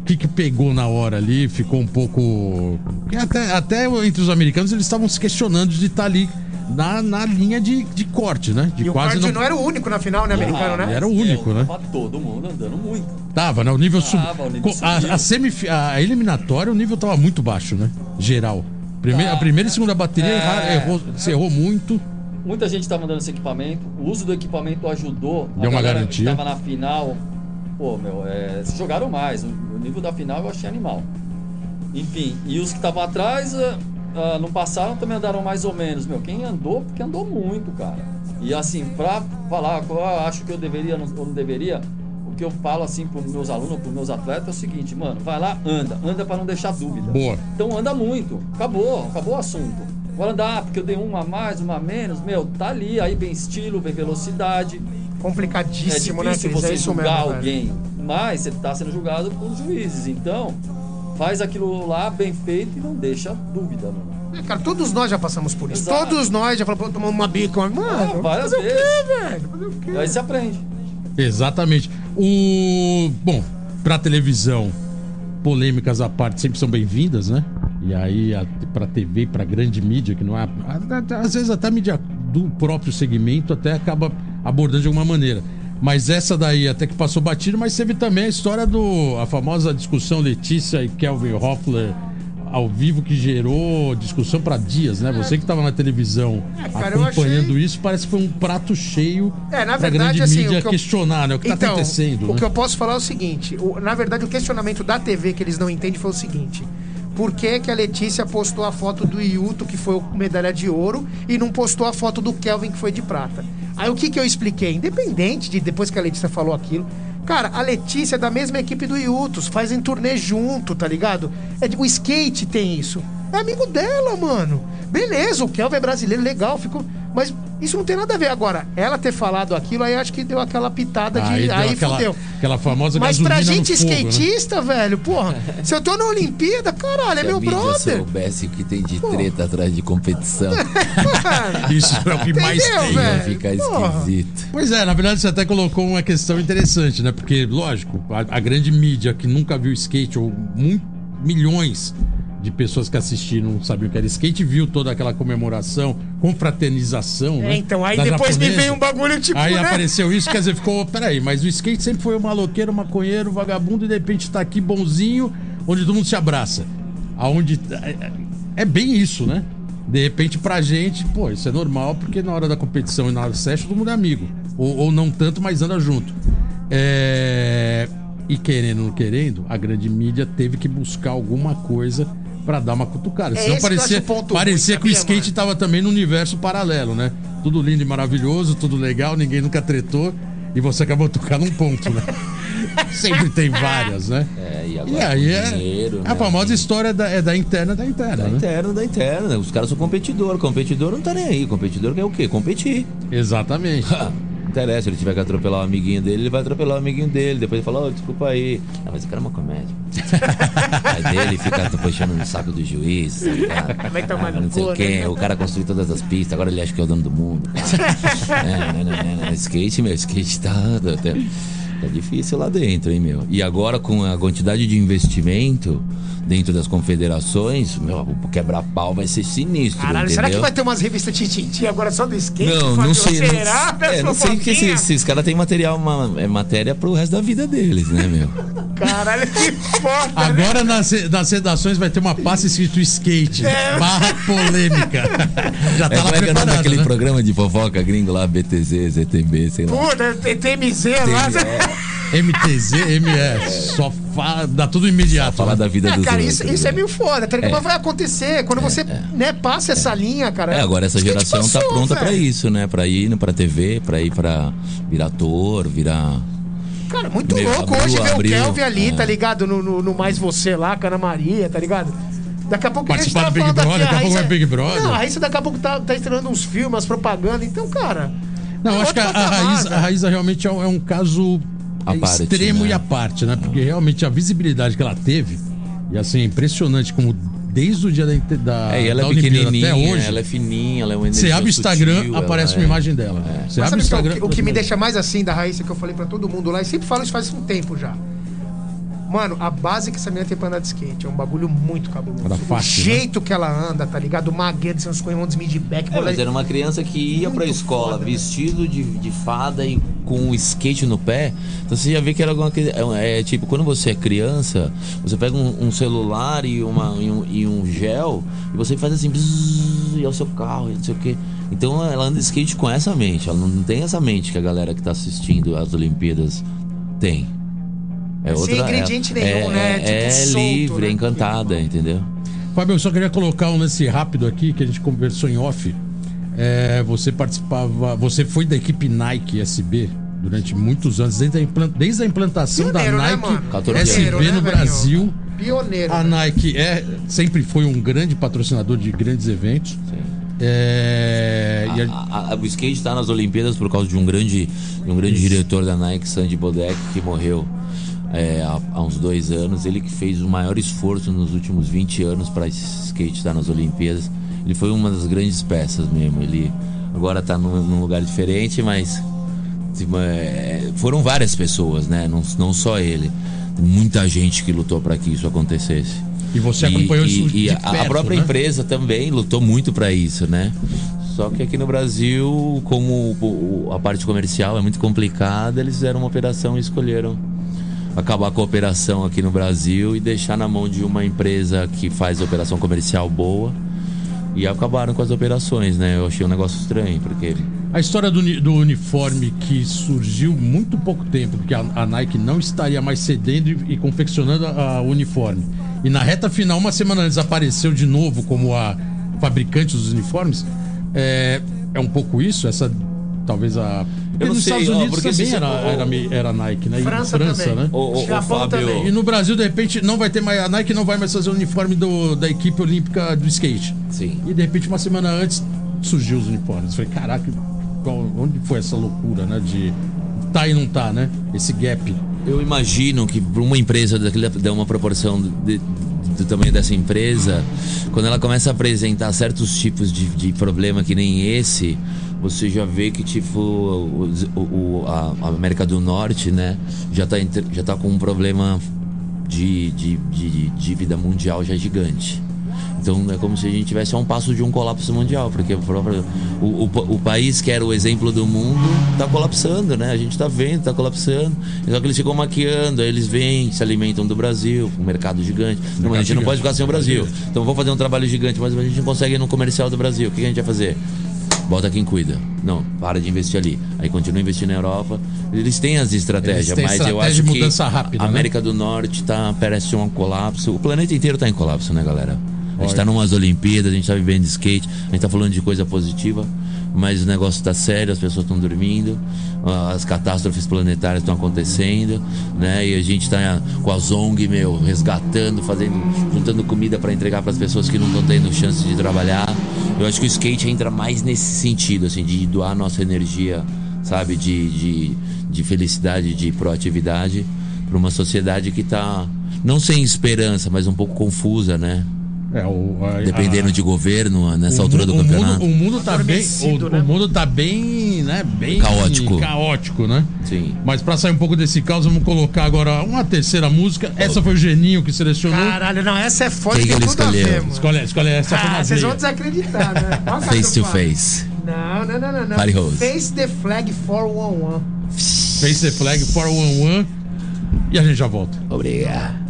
O que, que pegou na hora ali? Ficou um pouco. Até, até entre os americanos eles estavam se questionando de estar ali na, na linha de, de corte, né? De E o quase Cardi não... era o único na final, né, americano, né? era o único, né? Tava todo mundo andando muito. Tava, né? O nível sub. Tava, o nível a, a, semif... a eliminatória, o nível tava muito baixo, né? Geral. Primeira, a primeira e segunda bateria É. errou, você errou muito. Muita gente estava mandando esse equipamento. O uso do equipamento ajudou. Deu uma garantia. Que tava na final. Pô, meu, é, se jogaram mais. O, nível da final eu achei animal. Enfim, e os que estavam atrás ah, não passaram também andaram mais ou menos. Meu, quem andou, porque andou muito, cara. E assim, pra falar, qual eu acho que eu deveria ou não deveria, que eu falo assim pros meus alunos, pros meus atletas é o seguinte, mano, vai lá, anda, anda para não deixar dúvida. Boa. Então anda muito. Acabou, acabou o assunto. Agora andar, porque eu dei uma a mais, uma a menos, meu, tá ali, aí vem estilo, vem velocidade. É Complicadíssimo, né, difícil Cris? você É isso julgar mesmo. velho. alguém, mas você tá sendo julgado por juízes. Então, faz aquilo lá bem feito e não deixa dúvida, mano. É, Cara, todos nós já passamos por isso. Exato. Todos nós já falamos, tomamos uma bica. Mano, Ah, várias fazer o vezes. quê, velho? Fazer o quê? E aí você aprende. Exatamente. O. Bom, pra televisão, polêmicas à parte sempre são bem-vindas, né? E aí, a, pra TV, pra grande mídia, que não é. Às vezes até a mídia do próprio segmento até acaba abordando de alguma maneira. Mas essa daí até que passou batido, mas teve também a história do. a famosa discussão Letícia e Kelvin Hoffler ao vivo que gerou discussão pra dias, né? Você que tava na televisão É, cara, acompanhando achei- isso, parece que foi um prato cheio É, na verdade, grande assim, mídia o que eu- questionar, né? O que tá Então, acontecendo, o né? que eu posso falar é o seguinte: o- na verdade, o questionamento da TV que eles não entendem foi o seguinte. Por que, que a Letícia postou a foto do Yuto, que foi o medalha de ouro, e não postou a foto do Kelvin, que foi de prata? Aí o que, que eu expliquei? Independente de depois que a Letícia falou aquilo. Cara, a Letícia é da mesma equipe do Yutos, fazem turnê junto, tá ligado? É, o skate tem isso. É amigo dela, mano. Beleza, o Kelvin é brasileiro, legal, ficou. Mas isso não tem nada a ver. Agora, ela ter falado aquilo, aí acho que deu aquela pitada de. Aí Aí, aquela, fudeu. aquela famosa Mas pra gente no fogo, né? skatista, velho, porra, se eu tô na Olimpíada, caralho, é Se meu a mídia brother. soubesse o que tem de treta atrás de competição, Isso é o que mais Entendeu, tem. ia velho? ficar Porra. esquisito. Pois é, na verdade você até colocou uma questão interessante, né? Porque, lógico, a, a grande mídia que nunca viu skate, ou milhões de pessoas que assistiram não sabiam o que era skate, viu toda aquela comemoração, confraternização, né? É, então, aí depois me japonesa. veio um bagulho tipo, Aí né? apareceu isso, quer dizer, ficou, peraí, mas o skate sempre foi um maloqueiro, maconheiro, vagabundo, e de repente tá aqui bonzinho, onde todo mundo se abraça. Aonde. É, é bem isso, né? De repente, pra gente, pô, isso é normal, porque na hora da competição e na hora do session, todo mundo é amigo. Ou, ou não tanto, mas anda junto. É, E querendo ou não querendo, a grande mídia teve que buscar alguma coisa pra dar uma cutucada. É Senão parecia, parecia ruim, que o skate mano? tava também no universo paralelo, né? Tudo lindo e maravilhoso, tudo legal, ninguém nunca tretou. E você acabou de tocar num ponto, né? Sempre tem várias, né? É, e agora E aí é dinheiro, a né? famosa história da, é da interna da interna, Da né? interna, da interna. Os caras são competidor. Competidor não tá nem aí. Competidor quer o quê? Competir. Exatamente. Interessa, se ele tiver que atropelar o amiguinho dele, ele vai atropelar o amiguinho dele. Depois ele fala, oh, desculpa aí. Ah, mas o cara é uma comédia. aí dele fica puxando no saco do juiz. tá ligado? Vai tomar Ah, não sei o quê. né? O cara construiu todas as pistas, agora ele acha que é o dono do mundo. é, não, não, não, não. Skate, meu, skate tá, tá, tá difícil lá dentro, hein, meu. E agora com a quantidade de investimento dentro das confederações, meu, o quebra-pau vai ser sinistro. Caralho, será que entendeu? vai ter umas revistas Tintin agora só do skate? Não, não sei. Não, Será? é, não sei porque esses, esses caras têm material, uma, é matéria pro resto da vida deles, né, meu? Caralho, que foda, né? Agora nas, nas redações vai ter uma passa escrito skate, barra polêmica. Já tá É, lá como é que é o nome daquele né? programa de fofoca gringo lá, BTZ, ZTB, sei lá. Puta, tem TMZ lá. É. MTZ, MS. Só fala, dá tudo imediato. Falar né? da vida É, dos cara, outros. isso, isso é né? meio foda, tá ligado? Mas vai acontecer quando você né, passa essa linha, cara. É, agora essa geração tá passou, pronta pra velho. isso, né? Pra ir pra TV, pra ir pra virar ator, virar. Cara, muito Meu, louco abriu- hoje ver o Kelvin ali, é. tá ligado? No, no, no Mais Você lá, com a Ana Maria, tá ligado? Daqui a pouco a gente Participar tava do Big Brother, daqui a pouco vai Big Brother. Não, a Raíssa daqui a pouco tá, tá estreando uns filmes, umas propaganda. Então, cara. Não, é eu acho que a, a Raíssa, a velho. Raíssa realmente é um, é um caso Parte, extremo né? e à parte, né? Porque realmente a visibilidade que ela teve, e assim, é impressionante como desde o dia da, da, É, e ela da é Olimpíada pequenininha, até hoje, ela é fininha, ela é uma você abre o Instagram, sutil, aparece ela uma é- imagem dela. É. Você Mas abre sabe o Instagram. o que, o que me deixa mais assim da Raíssa, que eu falei pra todo mundo lá, e sempre falo isso faz um tempo já. Mano, a base que essa menina tem pra andar de skate é um bagulho muito cabuloso. Era fácil, o jeito que ela anda, tá ligado? O magueiro descendo os corrimões midback. É, mas era uma criança que ia pra escola foda, né? vestido de, de fada e com o skate no pé. Então você já vê que era alguma coisa. É, é tipo, quando você é criança, você pega um, um celular e, uma, e, um, e um gel e você faz assim, bzzz, e é o seu carro, e não sei o quê. Então ela anda de skate com essa mente. Ela não tem essa mente que a galera que tá assistindo as Olimpíadas tem. É Sem outra. ingrediente é, nenhum, é, né? Tipo, É solto, livre, né? é encantada, entendeu? Fábio, eu só queria colocar um lance rápido aqui, que a gente conversou em off. É, você participava. Você foi da equipe Nike SB durante muitos anos, desde a, desde a implantação Pioneiro, da né, Nike? 14 SB Pioneiro, né, no velho? Brasil. Pioneiro. A né? Nike é, sempre foi um grande patrocinador de grandes eventos. É, e a- A- a- o skate está nas Olimpíadas por causa de um grande, de um grande diretor da Nike, Sandy Bodek, que morreu é, há, há uns dois anos. Ele que fez o maior esforço nos últimos 20 anos para esse skate estar nas Olimpíadas. Ele foi uma das grandes peças mesmo. Ele agora está num, num lugar diferente, mas tipo, é, foram várias pessoas, né? Não, não só ele. Muita gente que lutou para que isso acontecesse. E você acompanhou isso de e a, perto, a própria né? empresa também lutou muito para isso, né? Só que aqui no Brasil, como a parte comercial é muito complicada, eles fizeram uma operação e escolheram acabar com a operação aqui no Brasil e deixar na mão de uma empresa que faz operação comercial boa. E acabaram com as operações, né? Eu achei um negócio estranho, porque A história do, do uniforme que surgiu muito pouco tempo, porque a, a Nike não estaria mais cedendo e, e confeccionando o uniforme. E na reta final, uma semana antes, apareceu de novo como a fabricante dos uniformes. É, é um pouco isso? Essa talvez a. Porque não nos sei, Estados ó, Unidos porque também se- era, ó, era, era Nike, né? E França também. né? Ô, ô, Japão Fábio, também. E no Brasil, de repente, não vai ter mais. A Nike não vai mais fazer o uniforme do, da equipe olímpica do skate. sim. E de repente, uma semana antes, surgiu os uniformes. Falei, caraca, qual- onde foi essa loucura, né? De tá e não tá, né? Esse gap. Eu imagino que para uma empresa daquele dá uma proporção de- do tamanho dessa empresa, quando ela começa a apresentar certos tipos de, de problema que nem esse, você já vê que tipo o, o- a, América do Norte, né, já tá, entre- já tá com um problema de, de, de dívida mundial já gigante. Então é como se a gente tivesse a um passo de um colapso mundial, porque o, próprio, o, o, o país que era o exemplo do mundo está colapsando, né? A gente está vendo, está colapsando. Só que eles ficam maquiando, aí eles vêm, se alimentam do Brasil, um mercado gigante. Não, mas a gente não gigante. pode ficar sem o Brasil. Então vamos fazer um trabalho gigante, mas a gente não consegue ir no comercial do Brasil. O que a gente vai fazer? Bota quem cuida. Não, para de investir ali. Aí continua investindo na Europa. Eles têm as estratégias, têm mas eu estratégia acho de que rápida, a né? América do Norte tá, parece um colapso. O planeta inteiro está em colapso, né, galera? A gente tá numas Olimpíadas, a gente tá vivendo de skate, a gente tá falando de coisa positiva, mas o negócio tá sério, as pessoas estão dormindo, as catástrofes planetárias estão acontecendo, né? E a gente tá com a Zong, meu, resgatando, fazendo, juntando comida para entregar para as pessoas que não estão tendo chance de trabalhar. Eu acho que o skate entra mais nesse sentido, assim, de doar nossa energia, sabe, de, de, de felicidade, de proatividade para uma sociedade que tá não sem esperança, mas um pouco confusa, né? É, o, a, Dependendo a- de governo nessa o altura do o campeonato. Mundo, o mundo tá bem. O, né? o mundo tá bem, né? Bem Caótico. caótico, né? Sim. Mas pra sair um pouco desse caos, vamos colocar agora uma terceira música. Essa foi o Geninho que selecionou. Caralho, não, essa é Quem tem que ele escolheu? mano. Escolhe, escolhe essa foi Ah, na vocês vão desacreditar, né? Face to face. Não, não, não, não. não. Party. Face the flag 411. Face the flag 411 e a gente já volta. Obrigado.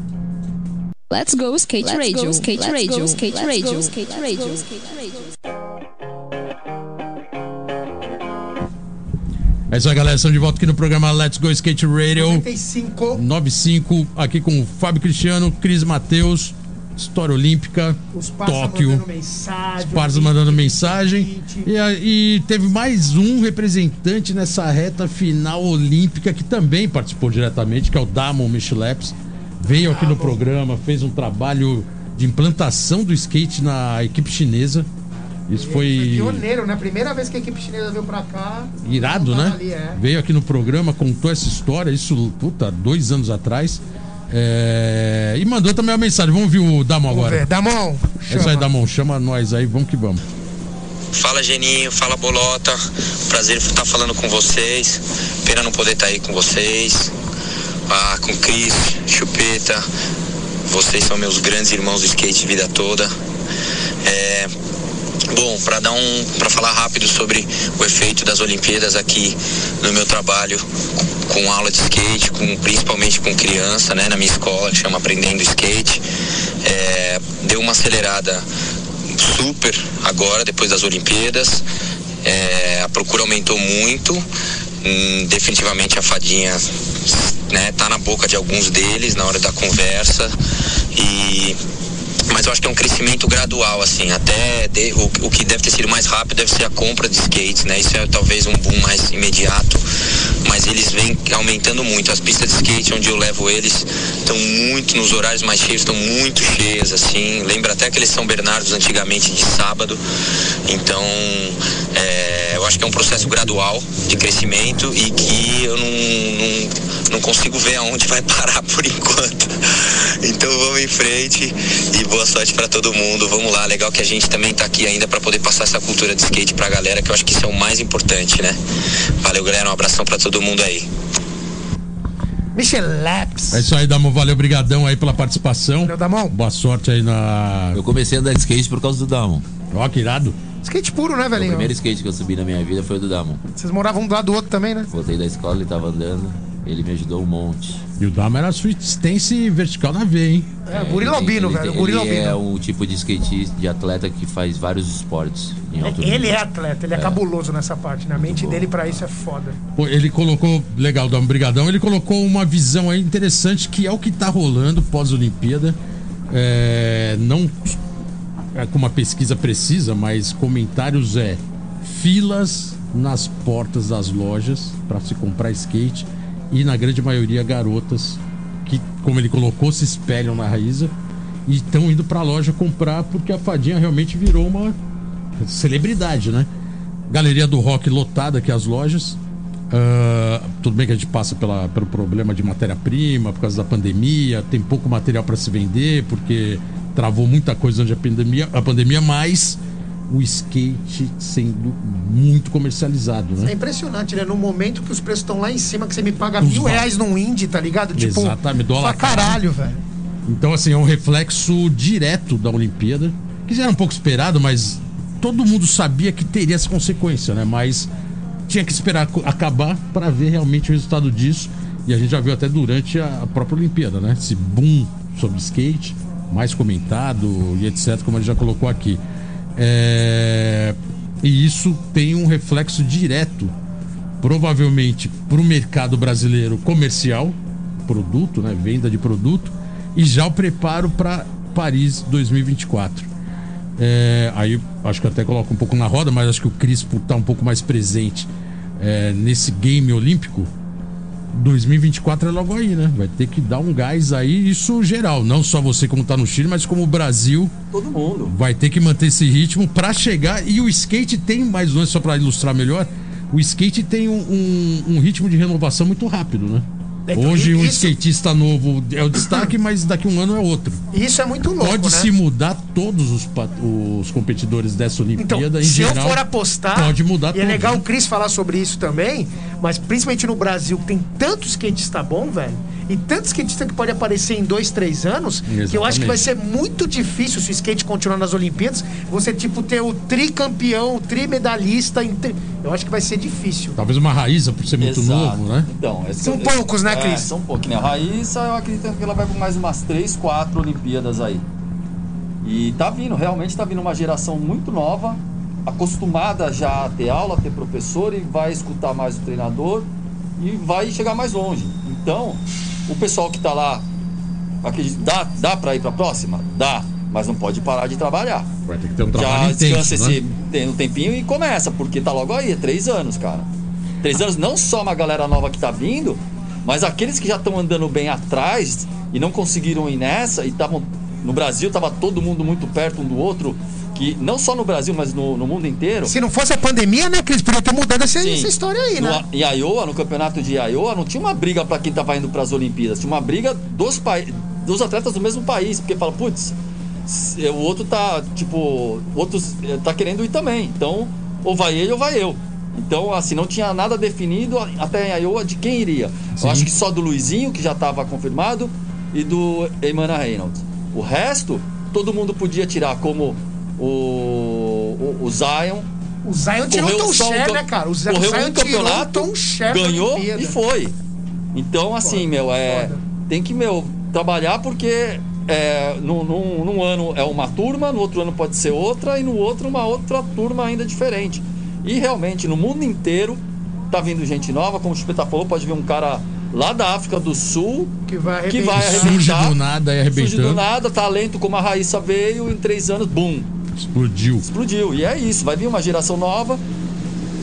Let's go skate radio, skate radio, skate radio, skate radio, skate radio. É isso aí, galera. Estamos de volta aqui no programa Let's Go Skate Radio 95. 95, aqui com o Fábio Cristiano, Cris Matheus, História Olímpica, Os Tóquio. mandando mensagem. Os parceiros mandando mensagem. E, e teve mais um representante nessa reta final olímpica que também participou diretamente, que é o Damon Micheleps. Veio aqui no programa, fez um trabalho de implantação do skate na equipe chinesa. Isso Foi foi pioneiro, né? Primeira vez que a equipe chinesa veio pra cá. irado, né? ali, é. Veio aqui no programa, contou essa história, isso, puta, dois anos atrás. É, E mandou também uma mensagem. Vamos ouvir o Damon Vamos agora. ver. Damon. É isso aí, Damon. Chama nós aí, vamos que vamos. Fala Geninho, fala Bolota, prazer estar falando com vocês. Pena não poder estar aí com vocês. Ah, com Cris, Chupeta. Vocês são meus grandes irmãos do skate vida toda. É, bom, para dar um, para falar rápido sobre o efeito das Olimpíadas aqui no meu trabalho com aula de skate, com principalmente com criança, né, na minha escola que chama Aprendendo Skate, é, deu uma acelerada super agora, depois das Olimpíadas. É, a procura aumentou muito. Hum, definitivamente a fadinha né, tá na boca de alguns deles na hora da conversa. E mas eu acho que é um crescimento gradual, assim, até de- o, o que deve ter sido mais rápido deve ser a compra de skates, né? Isso é talvez um boom mais imediato, mas eles vêm aumentando muito. As pistas de skate onde eu levo eles estão muito nos horários mais cheios, estão muito cheias, assim. Lembra até aqueles São Bernardos antigamente de sábado. Então, é, eu acho que é um processo gradual de crescimento e que eu não, não, não consigo ver aonde vai parar por enquanto. Então vamos em frente e boa sorte para todo mundo. Vamos lá, legal que a gente também tá aqui ainda para poder passar essa cultura de skate pra galera, que eu acho que isso é o mais importante, né? Valeu, galera, um abração para todo mundo aí. Michel Laps. É isso aí, Damon. Valeu, brigadão aí pela participação. Valeu, Damon. Boa sorte aí na. Eu comecei a andar de skate por causa do Damon. Ó, que irado. Skate puro, né, O velhinho? primeiro skate que eu subi na minha vida foi o do Damon. Vocês moravam um do lado do outro também, né? Voltei da escola, ele tava andando, ele me ajudou um monte. E o Damon era stance vertical na veia, hein? É, Guri Lobino, ele, velho. Ele, Guri ele Lobino. é um tipo de skatista, de atleta que faz vários esportes em alto Ele nível. é atleta, ele é, cabuloso nessa parte, né? A mente bom. dele pra isso é foda. Pô, ele colocou, legal, Damo Brigadão, ele colocou uma visão aí interessante que é o que tá rolando pós-Olimpíada. É, não é com uma pesquisa precisa, mas comentários é filas nas portas das lojas para se comprar skate e na grande maioria garotas que, como ele colocou, se espelham na Raíza e estão indo pra loja comprar porque a fadinha realmente virou uma celebridade, né? Galeria do Rock lotada aqui as lojas. Ah, tudo bem que a gente passa pela, pelo problema de matéria-prima por causa da pandemia, tem pouco material para se vender porque travou muita coisa durante a pandemia, a pandemia, mas o skate sendo muito comercializado, É né? impressionante, né? No momento que os preços estão lá em cima, que você me paga Os mil ba- reais num indie, tá ligado? Tipo, Exatamente, dólar fala, caralho, velho. Então, assim, é um reflexo direto da Olimpíada, que já era um pouco esperado, mas todo mundo sabia que teria essa consequência, né? Mas tinha que esperar acabar para ver realmente o resultado disso. E a gente já viu até durante a a própria Olimpíada, né? Esse boom sobre skate, mais comentado e etc., como ele já colocou aqui. É, E isso tem um reflexo direto, provavelmente, para o mercado brasileiro comercial, produto, né? Venda de produto, e já o preparo para Paris 2024. É, aí acho que até coloco um pouco na roda, mas acho que o Crispo está um pouco mais presente é, nesse game olímpico. 2024 é logo aí, né? Vai ter que dar um gás aí, isso geral, não só você como tá no Chile, mas como o Brasil Todo mundo. vai ter que manter esse ritmo para chegar. E o skate tem mais um, só para ilustrar melhor, o skate tem um, um- um ritmo de renovação muito rápido, né? Então, Hoje um skatista novo é o destaque, mas daqui um ano é outro. Isso é muito louco, Pode né? se mudar todos os, os competidores dessa Então, Olimpíada em se geral. eu for apostar, pode mudar e é legal o Cris falar sobre isso também, mas principalmente no Brasil, que tem tanto skatista bom, velho, e tanto skatista que pode aparecer em dois, três anos, que eu acho que vai ser muito difícil se o skate continuar nas Olimpíadas, você, tipo, ter o tricampeão, o trimedalhista, tri- eu acho que vai ser difícil. Talvez uma Raíza por ser muito Exato. novo, né? Então, esse- São poucos, né, é, Cris? são poucos, né? A Raíssa, eu acredito que ela vai por mais umas 3, 4 Olimpíadas aí. E tá vindo, realmente tá vindo uma geração muito nova acostumada já a ter aula, a ter professor e vai escutar mais o treinador e vai chegar mais longe. Então, o pessoal que está lá, acredita, dá, dá para ir para a próxima? Dá, mas não pode parar de trabalhar. Vai ter que ter um Já trabalho descansa intenso, esse né? tem um tempinho e começa, porque tá logo aí, é três anos, cara. Três anos, não só uma galera nova que tá vindo, mas aqueles que já estão andando bem atrás e não conseguiram ir nessa e estavam. No Brasil tava todo mundo muito perto um do outro, que não só no Brasil, mas no, no mundo inteiro. Se não fosse a pandemia, né, Cris? Podia ter mudado essa, essa história aí, No, né? em Iowa, no campeonato de Iowa, não tinha uma briga para quem tava indo para as Olimpíadas, tinha uma briga dos, dos atletas do mesmo país, porque fala, putz, o outro tá, tipo, o outro tá querendo ir também, então ou vai ele ou vai eu. Então, assim, não tinha nada definido até em Iowa de quem iria. Sim. Eu acho que só do Luizinho, que já estava confirmado, e do Emana Reynolds. O resto, todo mundo podia tirar, como o, o, o Zion, O Zion tirou o Tom um cam- né, cara? O Zion, correu o Zion um tirou o campeonato, Tom Share da ganhou e foi. Então, assim, Foda, meu, é. foda. Tem que, meu, trabalhar porque é, num, num, num ano é uma turma, no outro ano pode ser outra, e no outro uma outra turma ainda diferente. E realmente, no mundo inteiro, tá vindo gente nova, como o Chupeta falou, pode vir um cara lá da África do Sul Que vai que vai arrebentar. Surge arrebentar. do nada e Surge do arrebentando. nada, talento como a Raíssa veio, em três anos, bum, Explodiu. explodiu. E é isso, vai vir uma geração nova.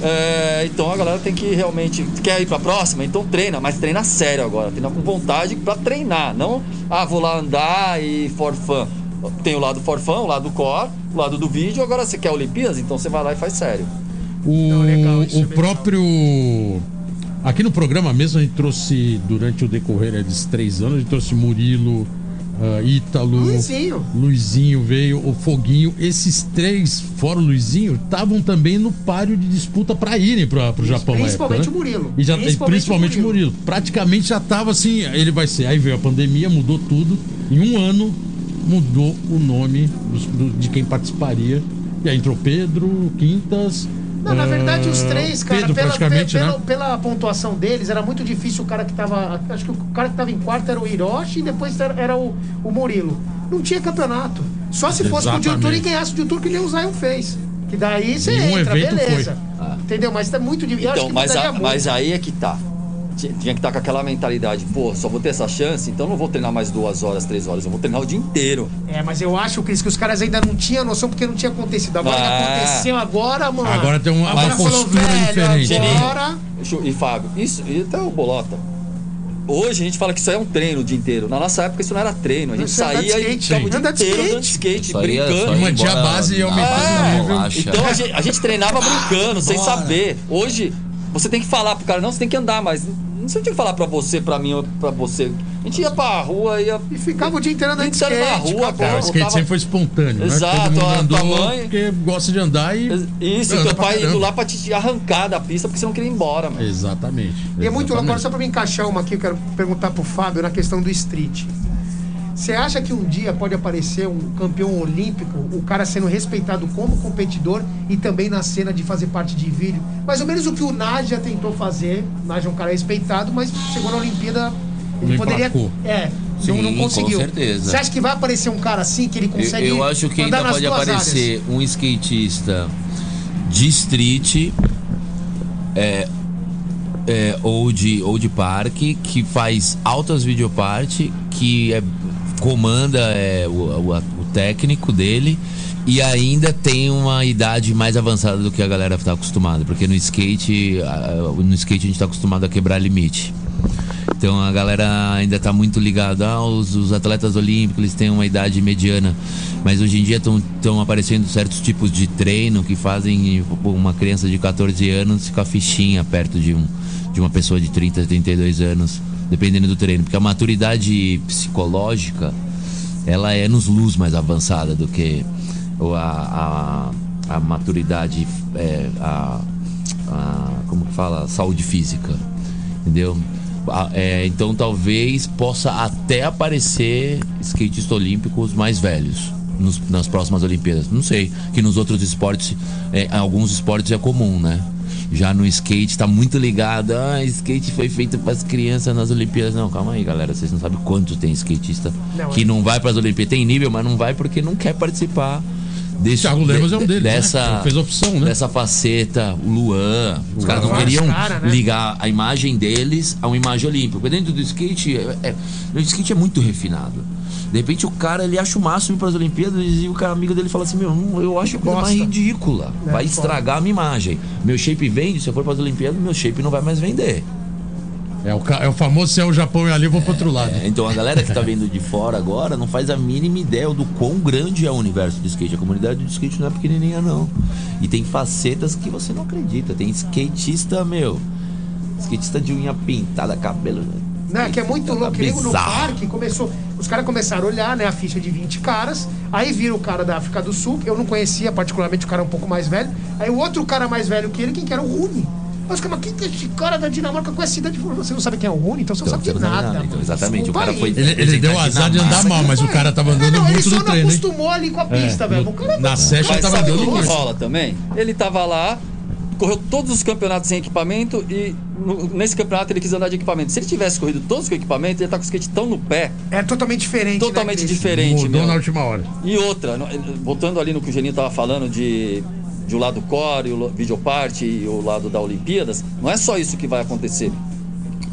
É, então a galera tem que realmente. Quer ir pra próxima? Então treina, mas treina sério agora. Treina com vontade pra treinar. Não, ah, vou lá andar e for fun. Tem o lado for fun, o lado core, o lado do vídeo. Agora você quer Olimpíadas? Então você vai lá e faz sério. O, Não, legal, é o próprio. Aqui no programa mesmo a gente trouxe, durante o decorrer desses três anos, a gente trouxe Murilo, ah, Ítalo. Luizinho. Luizinho veio, o Foguinho. Esses três, fora o Luizinho, estavam também no páreo de disputa para irem para o Japão. Principalmente época, né? o Murilo. E já, Principalmente principalmente, o Murilo. Murilo. Praticamente já tava assim, ele vai ser. Aí veio a pandemia, mudou tudo. Em um ano, mudou o nome dos- do- de quem participaria. E aí entrou Pedro, Quintas. Não, na verdade, os três, cara, Pedro, pela, praticamente, pe- né? pela, pela pontuação deles, era muito difícil o cara que tava. Acho que o cara que tava em quarto era o Hiroshi e depois era, era o, o Murilo. Não tinha campeonato. Só se fosse com o Exatamente. Diltur e ganhasse o Diltur que nem o Zion fez. Que daí você um entra, beleza. Ah. Entendeu? Mas tá muito difícil. Então, que mas, a- muito. mas aí é que tá. Tinha que estar com aquela mentalidade, pô, só vou ter essa chance, então não vou treinar mais duas horas, três horas, eu vou treinar o dia inteiro. É, mas eu acho, Cris, que os caras ainda não tinham noção porque não tinha acontecido. Agora que Ah. aconteceu agora, mano. Agora tem uma- O uma cara falou, postura "Velho, diferente." Agora. Deixa eu- E Fábio, isso, e até o Bolota. Hoje a gente fala que isso aí é um treino o dia inteiro. Na nossa época isso não era treino. A gente é saía e skate. ficava o dia inteiro skate. andando de skate, é brincando. só ir Mantinha a base e o nível. relaxa. Então a gente, a gente treinava brincando, sem saber. Hoje, você tem que falar pro cara, não, você tem que andar, mas não sei tinha que falar pra você, pra mim ou pra você. A gente ia pra rua, ia. E ficava o dia inteiro andando de Inteiro na skate. rua, acabou. É, o skate Botava- sempre foi espontâneo, né? Exato, mundo a tua mãe- porque gosta de andar e... Isso, e teu pai indo caramba. lá pra te arrancar da pista porque você não queria ir embora, mano. Exatamente. E é muito louco, agora só pra me encaixar uma aqui, eu quero perguntar pro Fábio na questão do street. Você acha que um dia pode aparecer um campeão olímpico, o cara sendo respeitado como competidor e também na cena de fazer parte de vídeo? Mais ou menos o que o Nadia tentou fazer. O Nadia é um cara respeitado, mas chegou na Olimpíada, ele Não poderia. emplacou. É, Sim, não, não com conseguiu. certeza. Você acha que vai aparecer um cara assim, que ele Eu, consegue. eu acho que ainda pode aparecer um skatista de street é, é, ou, de, ou de parque que faz altas videoparte, que é, comanda é, o, o, o técnico dele e ainda tem uma idade mais avançada do que a galera está acostumada, porque no skate, no skate a gente está acostumado a quebrar limite. Então a galera ainda tá muito ligada aos os atletas olímpicos, eles têm uma idade mediana. Mas hoje em dia estão aparecendo certos tipos de treino que fazem pô, uma criança de 14 anos ficar fichinha perto de, um, de uma pessoa de 30, 32 anos, dependendo do treino. Porque a maturidade psicológica, ela é nos luz mais avançada do que a, a, a maturidade, é, a, a- como que fala? Saúde física. Entendeu? É, então talvez possa até aparecer skatistas olímpicos mais velhos nos- nas próximas Olimpíadas. Não sei, que nos outros esportes, é, alguns esportes é comum, né? Já no skate tá muito ligado. Ah, skate foi feito para as crianças nas Olimpíadas. Não, calma aí, galera. Vocês não sabem quanto tem skatista Não, que é- não vai para as Olimpíadas. Tem nível, mas não vai porque não quer participar desse, Thiago Lemos é um deles, né? dessa, Fez opção, né? dessa faceta, o Luan. Os caras não queriam cara, né? ligar a imagem deles a uma imagem olímpica. Porque dentro do skate, é, é- o skate é muito refinado. De repente o cara ele acha o máximo para as Olimpíadas e o cara amigo dele fala assim: Meu, eu acho a coisa mais ridícula. É, vai estragar a minha imagem. Meu shape vende, se eu for para as Olimpíadas, meu shape não vai mais vender. É o, é o famoso se é o Japão e ali, eu vou pro outro lado. É, então a galera que tá vendo de fora agora não faz a mínima ideia do quão grande é o universo do skate. A comunidade do skate não é pequenininha, não. E tem facetas que você não acredita. Tem skatista, meu. Skatista de unha pintada, cabelo. Né, que é muito louco. Que nem no parque começou. Os caras começaram a olhar, né, a ficha de 20 caras. Aí viram o cara da África do Sul, que eu não conhecia, particularmente o cara um pouco mais velho. Aí o outro cara mais velho que ele, quem que era o Rune. Mas quem que é esse cara da Dinamarca com essa idade? Você não sabe quem é o Rune, então você não Então, sabe de não sabe nada. nada. Então, exatamente, o Desculpa cara aí. foi- Ele, ele deu azar de andar mal, mas o cara tava É, andando não, ele muito só no não treino, hein? acostumou ali com a pista, É, velho. O cara na session tava andando o que muito. rola também? Ele tava lá, correu todos os campeonatos sem equipamento e no- nesse campeonato ele quis andar de equipamento. Se ele tivesse corrido todos com equipamento, ele ia estar com o skate tão no pé, É totalmente diferente. totalmente né, diferente. Mudou meu. na última hora. E outra, voltando ali no que o Geninho tava falando de, de o lado core, o videoparte e o lado da Olimpíadas, não é só isso que vai acontecer.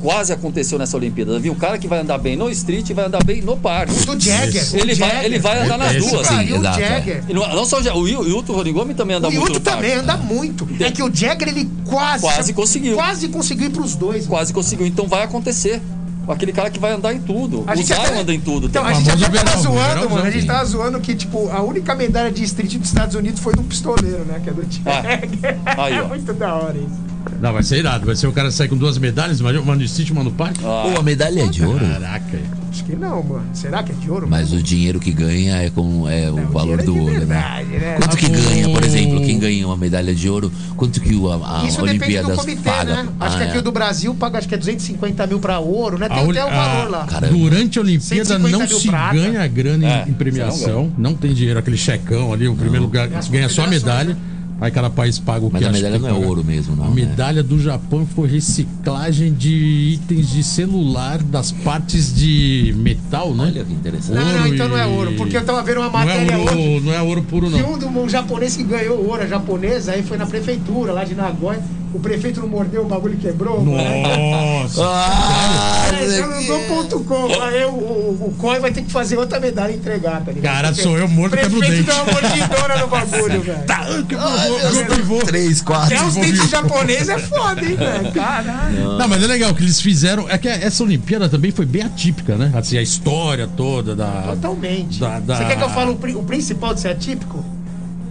Quase aconteceu nessa Olimpíada. Viu? O cara que vai andar bem no street vai andar bem no parque. Do Jagger. o Ele vai, Jagger. ele vai andar nas duas. sim, o exato, é. Jagger. E não, não só o, Ja- o o Yuto Horigome também anda O muito Yuto no parque. também anda muito. É que o Jagger, ele quase. Quase conseguiu. Quase conseguiu ir pros dois. mano. Quase conseguiu. Então vai acontecer. Aquele cara que vai andar em tudo. A o gente até- anda em tudo Então, a gente até tava zoando, verãozão, mano. A gente tava zoando que, tipo, a única medalha de street dos Estados Unidos foi do pistoleiro, né? Que é do Jagger. Ah. Aí, é muito da hora isso. Não, vai ser irado. Vai ser o cara sair com duas medalhas, imagina, uma no City, uma no parque. Ah, Pô, a medalha é de ouro. Caraca. Acho que não, mano. Será que é de ouro? Mas mesmo? o dinheiro que ganha é com é o É, o valor dinheiro é do de ouro, né? verdade, né? Quanto que ganha, por o- exemplo, quem ganha uma medalha de ouro? Quanto que o- a, a Isso depende do Olimpíadas comitê, paga? né? Acho que Ah, aqui é. o do Brasil paga, acho que é 250 mil pra ouro, né? Tem A até o a- valor lá. Cara, Durante a Olimpíada 150 não se prata. ganha grana em- É, em, não premiação. Não, tem dinheiro, aquele checão ali, o primeiro lugar ganha só a medalha. Aí cada país paga o Mas que a acha medalha que não é que ouro mesmo, não. A né? medalha do Japão foi reciclagem de itens de celular das partes de metal, né? Olha que interessante. Não, não, então não é ouro. Porque eu tava vendo uma Não é matéria ouro, hoje. não é ouro puro, Que não. um, do, um japonês que ganhou ouro, a japonesa, aí foi na prefeitura lá de Nagoya. O prefeito não mordeu, o bagulho quebrou. Nossa! Ah, É, eu não dou ponto com. Aí o, o, o COI vai ter que fazer outra medalha e entregar, tá ligado? Cara, Porque sou eu morto, O quebro o prefeito dente. deu uma mordidona no bagulho, velho. Tá, que Ai, vou- Deus, vou- vou- Três, quatro. Até os dentes japoneses é foda, hein, velho? Caralho. Não, mas é legal que eles fizeram. É que essa Olimpíada também foi bem atípica, né? Assim, a história toda da. Totalmente. Da- da- Você quer que eu fale o, o principal de ser atípico?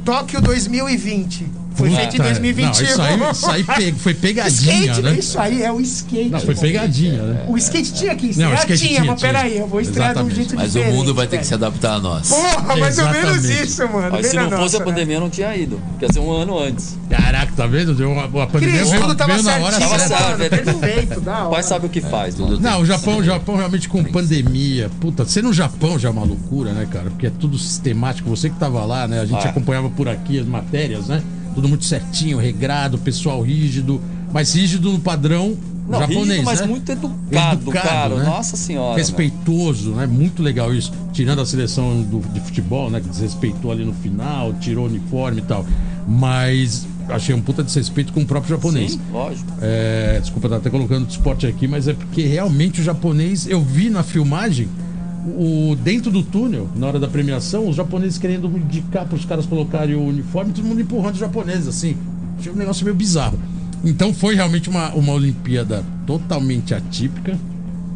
Tóquio 2020. Foi feito em 2021. Não, isso aí, isso aí pe- foi pegadinha, skate, né? Isso aí é o skate. Não, foi pegadinha, né? O skate tinha que Não, o estrear? skate tinha, tinha, mas tinha. peraí, eu vou estrear de um Exatamente. jeito Mas o diferente. mundo vai ter que se adaptar a nós. Porra, mais ou menos Exatamente. isso, mano. Mas se não fosse a né? pandemia, não tinha ido. Ia ser um ano antes. Caraca, tá vendo? Deu uma, a pandemia Cris, veio, tudo tava veio na hora Tava certa. é. Perfeito, da O hora. pai sabe o que faz. Não, o Japão, o Japão realmente com pandemia. Puta, ser no Japão já é uma loucura, né, cara? Porque é tudo sistemático. Você que tava lá, né? A gente Ah. acompanhava por aqui as matérias, né? Tudo muito certinho, regrado, pessoal rígido. Mas rígido no padrão Não, japonês, rígido, mas né? muito educado, Educado, cara. né? Nossa senhora. respeitoso, né? Muito legal isso. Tirando a seleção do, de futebol, né? Que desrespeitou ali no final, tirou o uniforme e tal. Mas achei um puta desrespeito com o próprio japonês. Sim, lógico. É, desculpa, tá até colocando esporte aqui, mas é porque realmente o japonês, eu vi na filmagem, o, dentro do túnel, na hora da premiação, os japoneses querendo indicar para os caras colocarem o uniforme, todo mundo empurrando os japoneses, assim. Achei um negócio meio bizarro. Então foi realmente uma, uma Olimpíada totalmente atípica,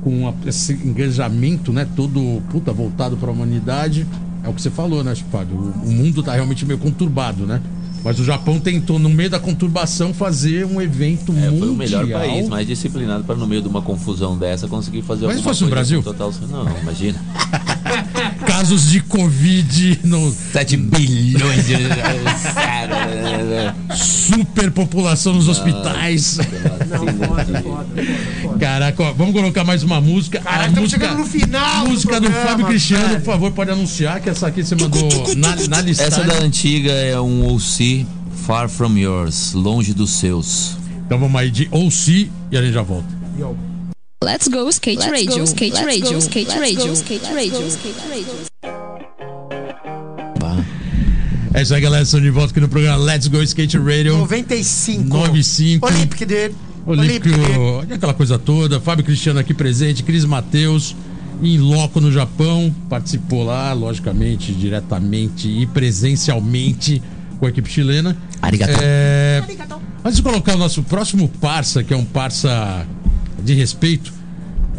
com a- esse engajamento, né, todo puta, voltado para a humanidade. É o que você falou, né, Fábio? O, o mundo tá realmente meio conturbado, né? Mas o Japão tentou, no meio da conturbação, fazer um evento É, mundial. foi o melhor país, mais disciplinado para no meio de uma confusão dessa conseguir fazer Mas alguma fosse no coisa Brasil? com Total... Não, imagina. Casos de Covid no 7 bilhões de. superpopulação nos hospitais. Não, foda, foda, foda, foda. Caraca, ó, vamos colocar mais uma música. Caralho, a estamos música, chegando no final do música do programa, Fábio Cristiano, velho. por favor, pode anunciar que essa aqui você mandou na, na listagem. Essa da antiga é um OC Far From Yours, longe dos seus. Então vamos aí de OC e a gente já volta. Yo. Let's go skate Let's radio, go, skate let's radio, go, skate let's radio, go, skate let's radio, go, skate radio. É isso aí, galera. Estamos de volta aqui no programa Let's Go Skate Radio. 95. 95. Olympic Day. Olímpico, aquela coisa toda. Fábio Cristiano aqui presente, Cris Mateus em loco no Japão, participou lá, logicamente, diretamente e presencialmente com a equipe chilena. Arigato. É, antes de colocar o nosso próximo parça, que é um parça de respeito,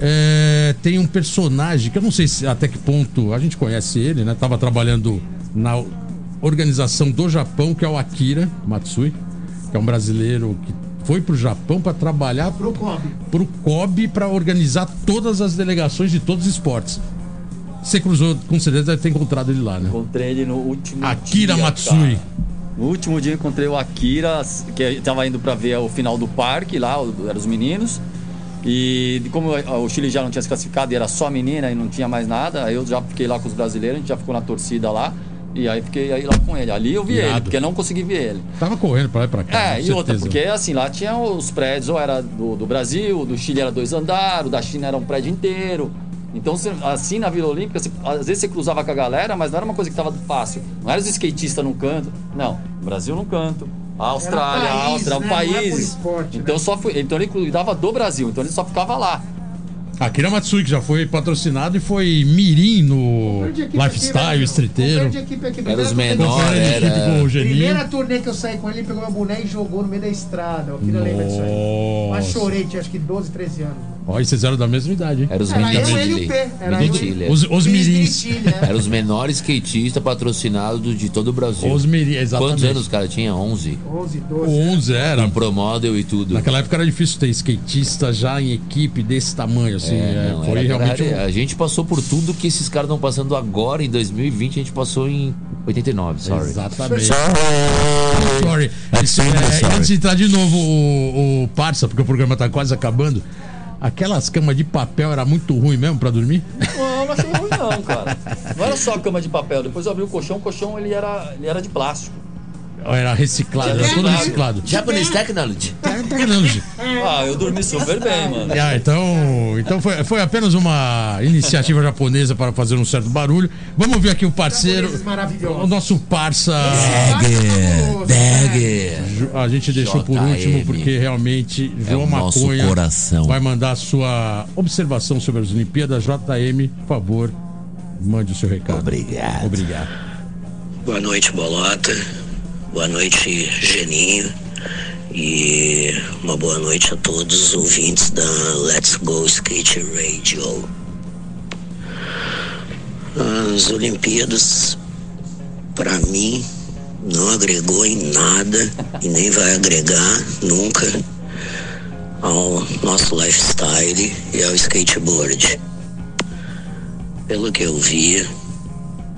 é, tem um personagem que eu não sei se, até que ponto a gente conhece ele, né? Tava trabalhando na organização do Japão, que é o Akira Matsui, que é um brasileiro que foi pro Japão para trabalhar Pro COB. pro COB para organizar todas as delegações de todos os esportes. Você cruzou, com certeza deve ter encontrado ele lá, né? Encontrei ele no último Akira dia, Matsui. cara. No último dia eu encontrei o Akira, que tava indo pra ver o final do parque lá, o- eram os meninos. E como o Chile já não tinha se classificado e era só menina e não tinha mais nada, aí eu já fiquei lá com os brasileiros, a gente já ficou na torcida lá. E aí fiquei aí lá com ele. Ali eu vi Irado. ele, porque eu não consegui ver ele. Tava correndo pra lá e pra cá. É, e outra, certeza. porque assim, lá tinha os prédios, ou era do, do Brasil, do Chile era dois andares, o da China era um prédio inteiro. Então, assim, na Vila Olímpica, você- às vezes você cruzava com a galera, mas não era uma coisa que tava fácil. Não era os skatistas num canto. Não, Brasil num canto. A Austrália, país, a Áustria, né? um Não é esporte, então né? só foi, então ele cuidava do Brasil, então ele só ficava lá. Akira Matsui, que já foi patrocinado e foi mirim no lifestyle, streeteiro. Era os menores, era- com o Geninho. Primeira turnê que eu saí com ele, ele pegou meu boné e jogou no meio da estrada. Eu queria lembrar disso aí. Mas chorei, tinha acho que 12, 13 anos. Ó, e vocês eram da mesma idade, hein? Era os Era meninos eu, de ele e o Chile. P. Era. Os, os mirins. Chile, né? Era os menores skatistas patrocinados de todo o Brasil. Os mirins, exatamente. Quantos anos o cara tinha? 11. 11, 12. 11 era. Com promodel e tudo. Naquela época era difícil ter skatista já em equipe desse tamanho, assim. É, é, não, foi era- realmente era- um... A gente passou por tudo que esses caras estão passando agora em 2020, a gente passou em 89, sorry. Exatamente. Sorry. Isso, é, Antes de entrar de novo o, o Parça, porque o programa tá quase acabando. Aquelas camas de papel era muito ruim mesmo pra dormir? Não, não achei ruim não, cara. Não era só cama de papel. Depois eu abri o colchão, o colchão ele era, ele era de plástico. Ou Era reciclado, era todo Reciclado. Japanese Technology. É tecnologia. Ah, eu dormi super bem, mano. Ah, então, então foi, foi apenas uma iniciativa japonesa para fazer um certo barulho. Vamos ver aqui o parceiro, o nosso parça. Bag. A gente deixou por último porque realmente João o nosso Maconha coração. vai mandar a sua observação sobre as Olimpíadas. JM, por favor, mande o seu recado. Obrigado. Obrigado. Boa noite, Bolota. Boa noite, Geninho. E uma boa noite a todos os ouvintes da Let's Go Skate Radio. As Olimpíadas, para mim, não agregou em nada e nem vai agregar nunca ao nosso lifestyle e ao skateboard. Pelo que eu vi,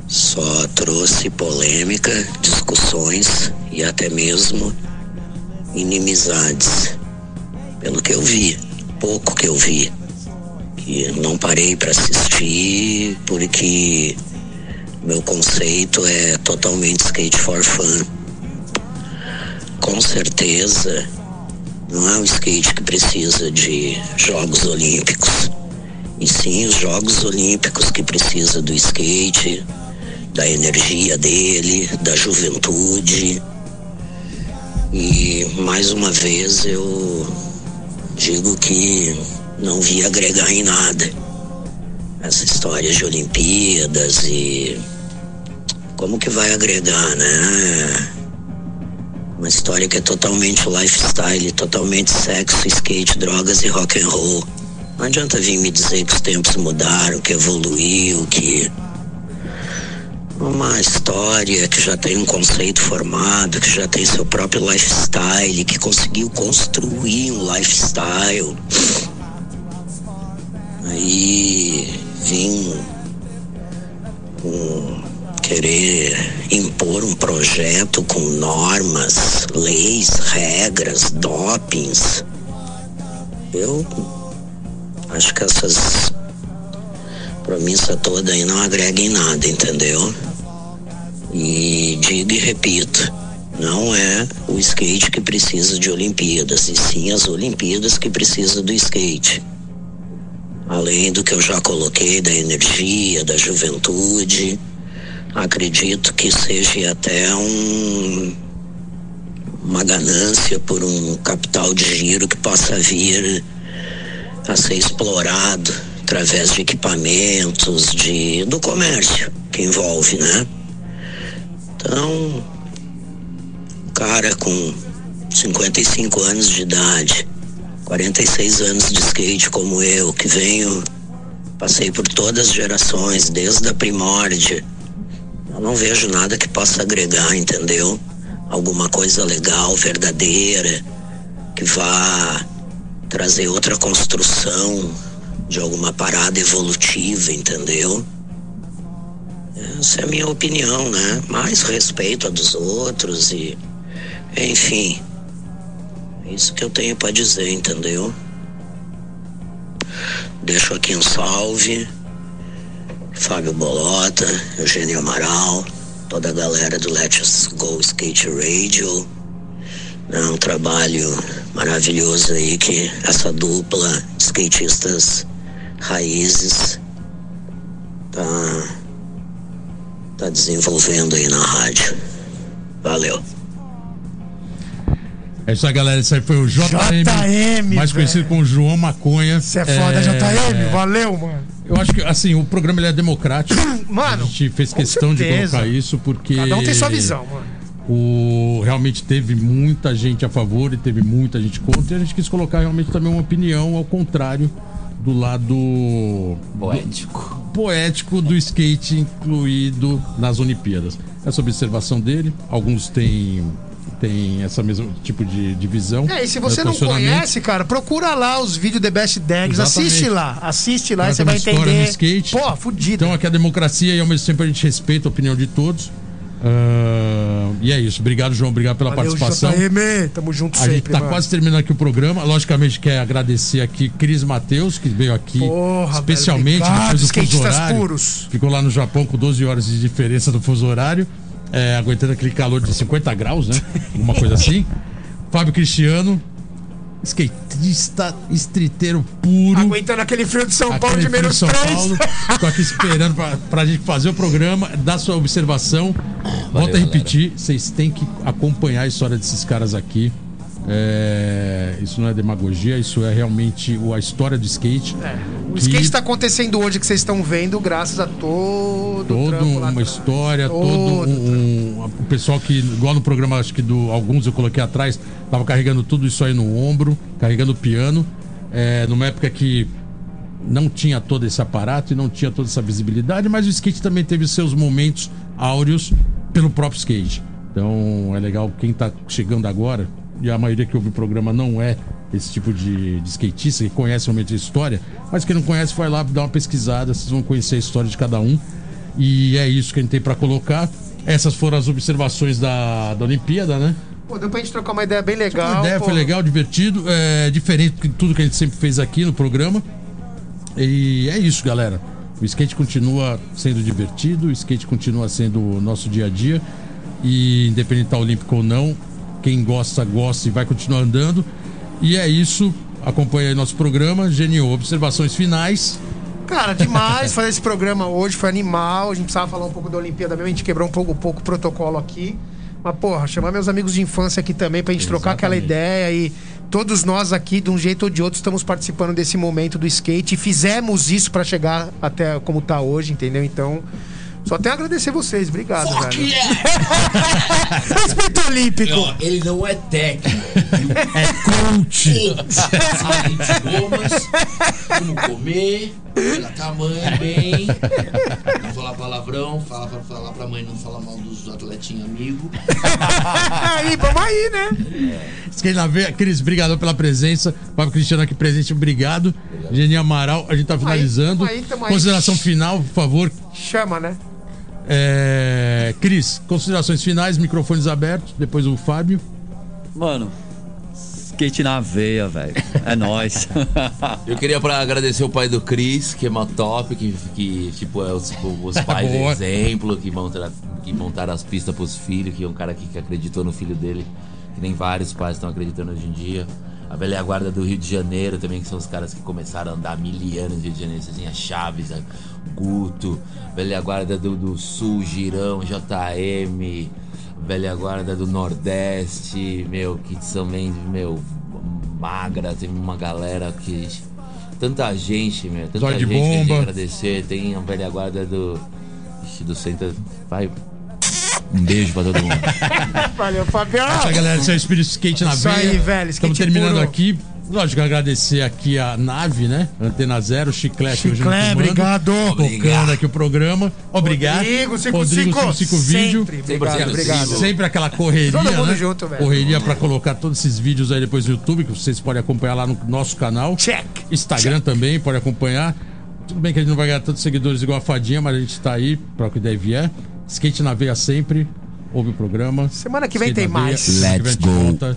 só trouxe polêmica, discussões e até mesmo inimizades. Pelo que eu vi, pouco que eu vi. Que não parei para assistir porque meu conceito é totalmente skate for fun. Com certeza, não é um skate que precisa de Jogos Olímpicos. E sim os Jogos Olímpicos que precisa do skate, da energia dele, da juventude. E mais uma vez eu digo que não vi agregar em nada essa história de Olimpíadas e como que vai agregar, né? Uma história que é totalmente lifestyle, totalmente sexo, skate, drogas e rock and roll. Não adianta vir me dizer que os tempos mudaram, que evoluiu, que uma história que já tem um conceito formado, que já tem seu próprio lifestyle, que conseguiu construir um lifestyle. Aí vim com querer impor um projeto com normas, leis, regras, dopings. Eu acho que essas promessa toda aí não agrega em nada, entendeu? E digo e repito, não é o skate que precisa de Olimpíadas, e sim as Olimpíadas que precisam do skate. Além do que eu já coloquei da energia, da juventude, acredito que seja até um, uma ganância por um capital de giro que possa vir a ser explorado através de equipamentos, de, do comércio que envolve, né? Então, cara com 55 anos de idade, 46 anos de skate como eu, que venho, passei por todas as gerações, desde a primórdia. Eu não vejo nada que possa agregar, entendeu? Alguma coisa legal, verdadeira, que vá trazer outra construção de alguma parada evolutiva, entendeu? Essa é a minha opinião, né? Mais respeito a dos outros e. Enfim. É isso que eu tenho para dizer, entendeu? Deixo aqui um salve. Fábio Bolota, Eugênio Amaral, toda a galera do Let's Go Skate Radio. É um trabalho maravilhoso aí que essa dupla de skatistas raízes tá, tá desenvolvendo aí na rádio. Valeu. É isso aí, galera. Esse aí foi o JM. JM, mais conhecido velho. como João Maconha. Você é foda, JM. Valeu, mano. Eu acho que, assim, o programa ele é democrático. Mano, a gente fez questão de certeza. colocar isso porque. Cada um tem sua visão, mano. O, realmente teve muita gente a favor e teve muita gente contra. E a gente quis colocar realmente também uma opinião ao contrário do lado Poético. poético do skate incluído nas Olimpíadas. Essa observação dele, alguns têm, têm essa mesmo tipo de, de visão. É, e se você né, não conhece, cara, procura lá os vídeos The Best Dags, assiste lá, assiste lá e você tem vai história entender. no skate. Pô, fudido. Então aqui é a democracia e ao mesmo tempo a gente respeita a opinião de todos. Ah, e é isso. Obrigado, João. Obrigado pela Valeu, participação. JM, tamo junto A gente sempre, tá mano. quase terminando aqui o programa. Logicamente, quer agradecer aqui Cris Matheus, que veio aqui Porra, especialmente velho, depois do fuso horário. puros. Ficou lá no Japão com 12 horas de diferença do fuso horário, é, aguentando aquele calor de 50 graus, né? Alguma coisa assim. Fábio Cristiano, skatista, estriteiro puro. Aguentando aquele frio de São Paulo de menos São 3. Paulo. Tô aqui esperando pra, pra gente fazer o programa, dar sua observação. Volto a repetir, vocês têm que acompanhar a história desses caras aqui. É, isso não é demagogia, isso é realmente a história do skate. O Que skate tá acontecendo hoje que vocês estão vendo, graças a todo o Toda uma história, todo Todo um, um- O pessoal que, igual no programa, acho que do alguns eu coloquei atrás, tava carregando tudo isso aí no ombro, carregando o piano. É, numa época que não tinha todo esse aparato e não tinha toda essa visibilidade, mas o skate também teve seus momentos áureos pelo próprio skate. Então é legal quem tá chegando agora, e a maioria que ouve o programa não é esse tipo de, de skatista, que conhece realmente a história, mas quem não conhece, vai lá dar uma pesquisada, vocês vão conhecer a história de cada um. E é isso que a gente tem para colocar. Essas foram as observações da, da Olimpíada, né? Pô, deu pra gente trocar uma ideia bem legal. A ideia pô. foi legal, divertido, é diferente de tudo que a gente sempre fez aqui no programa. E é isso, galera. O skate continua sendo divertido, o skate continua sendo o nosso dia a dia. E independente tá olímpico ou não, quem gosta, gosta e vai continuar andando. E é isso. Acompanha aí nosso programa. Genio, observações finais. Cara, demais fazer esse programa hoje, foi animal. A gente precisava falar um pouco da Olimpíada mesmo, a gente quebrou um pouco, um pouco o protocolo aqui. Mas, porra, chamar meus amigos de infância aqui também pra gente trocar aquela ideia e todos nós aqui, de um jeito ou de outro, estamos participando desse momento do skate e fizemos isso pra chegar até como tá hoje, entendeu? Então, só tenho a agradecer vocês. Obrigado, velho. Respeito olímpico. Ó, ele não é técnico. É coach. Sabe idiomas, como comer, pela tamanho, bem. Não falar palavrão, fala pra falar pra mãe não falar mal dos atletinhos amigos. aí, vamos aí, né? Veia. Cris, obrigado pela presença. Fábio Cristiano aqui presente, obrigado. Geni Amaral, a gente tá finalizando. aí, aí. Consideração final, por favor. Chama, né? É... Cris, considerações finais, microfones abertos. Depois o Fábio. Mano, skate na veia, velho. É nóis. Eu queria pra agradecer o pai do Cris, que é uma top, que, que tipo, é os, os pais Boa. exemplo, que montaram, que montaram as pistas pros filhos, que é um cara que, que acreditou no filho dele, que nem vários pais estão acreditando hoje em dia. A velha guarda do Rio de Janeiro também, que são os caras que começaram a andar mil anos no Rio de Janeiro. Você tinha Chaves, a Guto, velha guarda do, do Sul, Girão, JM, velha guarda do Nordeste, meu, que também, meu, magra, tem uma galera que. Tanta gente, meu, tanta Zóio de gente que a gente tem que bomba. agradecer. Tem a velha guarda do. Ixi, do Centro. Vai. Um beijo pra todo mundo. Valeu, Fabião. Essa galera, seu espírito skate na Isso veia. aí, velho, Estamos terminando puro. aqui. Lógico, agradecer aqui a nave, né? Antena Zero, Chiclete. hoje no Chiclete, obrigado. Tocando aqui o programa. Obrigado. Rodrigo, cinco, Rodrigo, cinco. 55 vídeo. Sempre, obrigado, Sempre obrigado. Sempre aquela correria, Todo mundo né? junto, velho. Correria pra colocar todos esses vídeos aí depois no YouTube, que vocês podem acompanhar lá no nosso canal. Check. Instagram também, pode acompanhar. Tudo bem que a gente não vai ganhar tantos seguidores igual a Fadinha, mas a gente tá aí pra o que der vier. Skate na veia sempre. Ouve o programa. Semana que vem Skate tem veia. mais. Let's go. volta.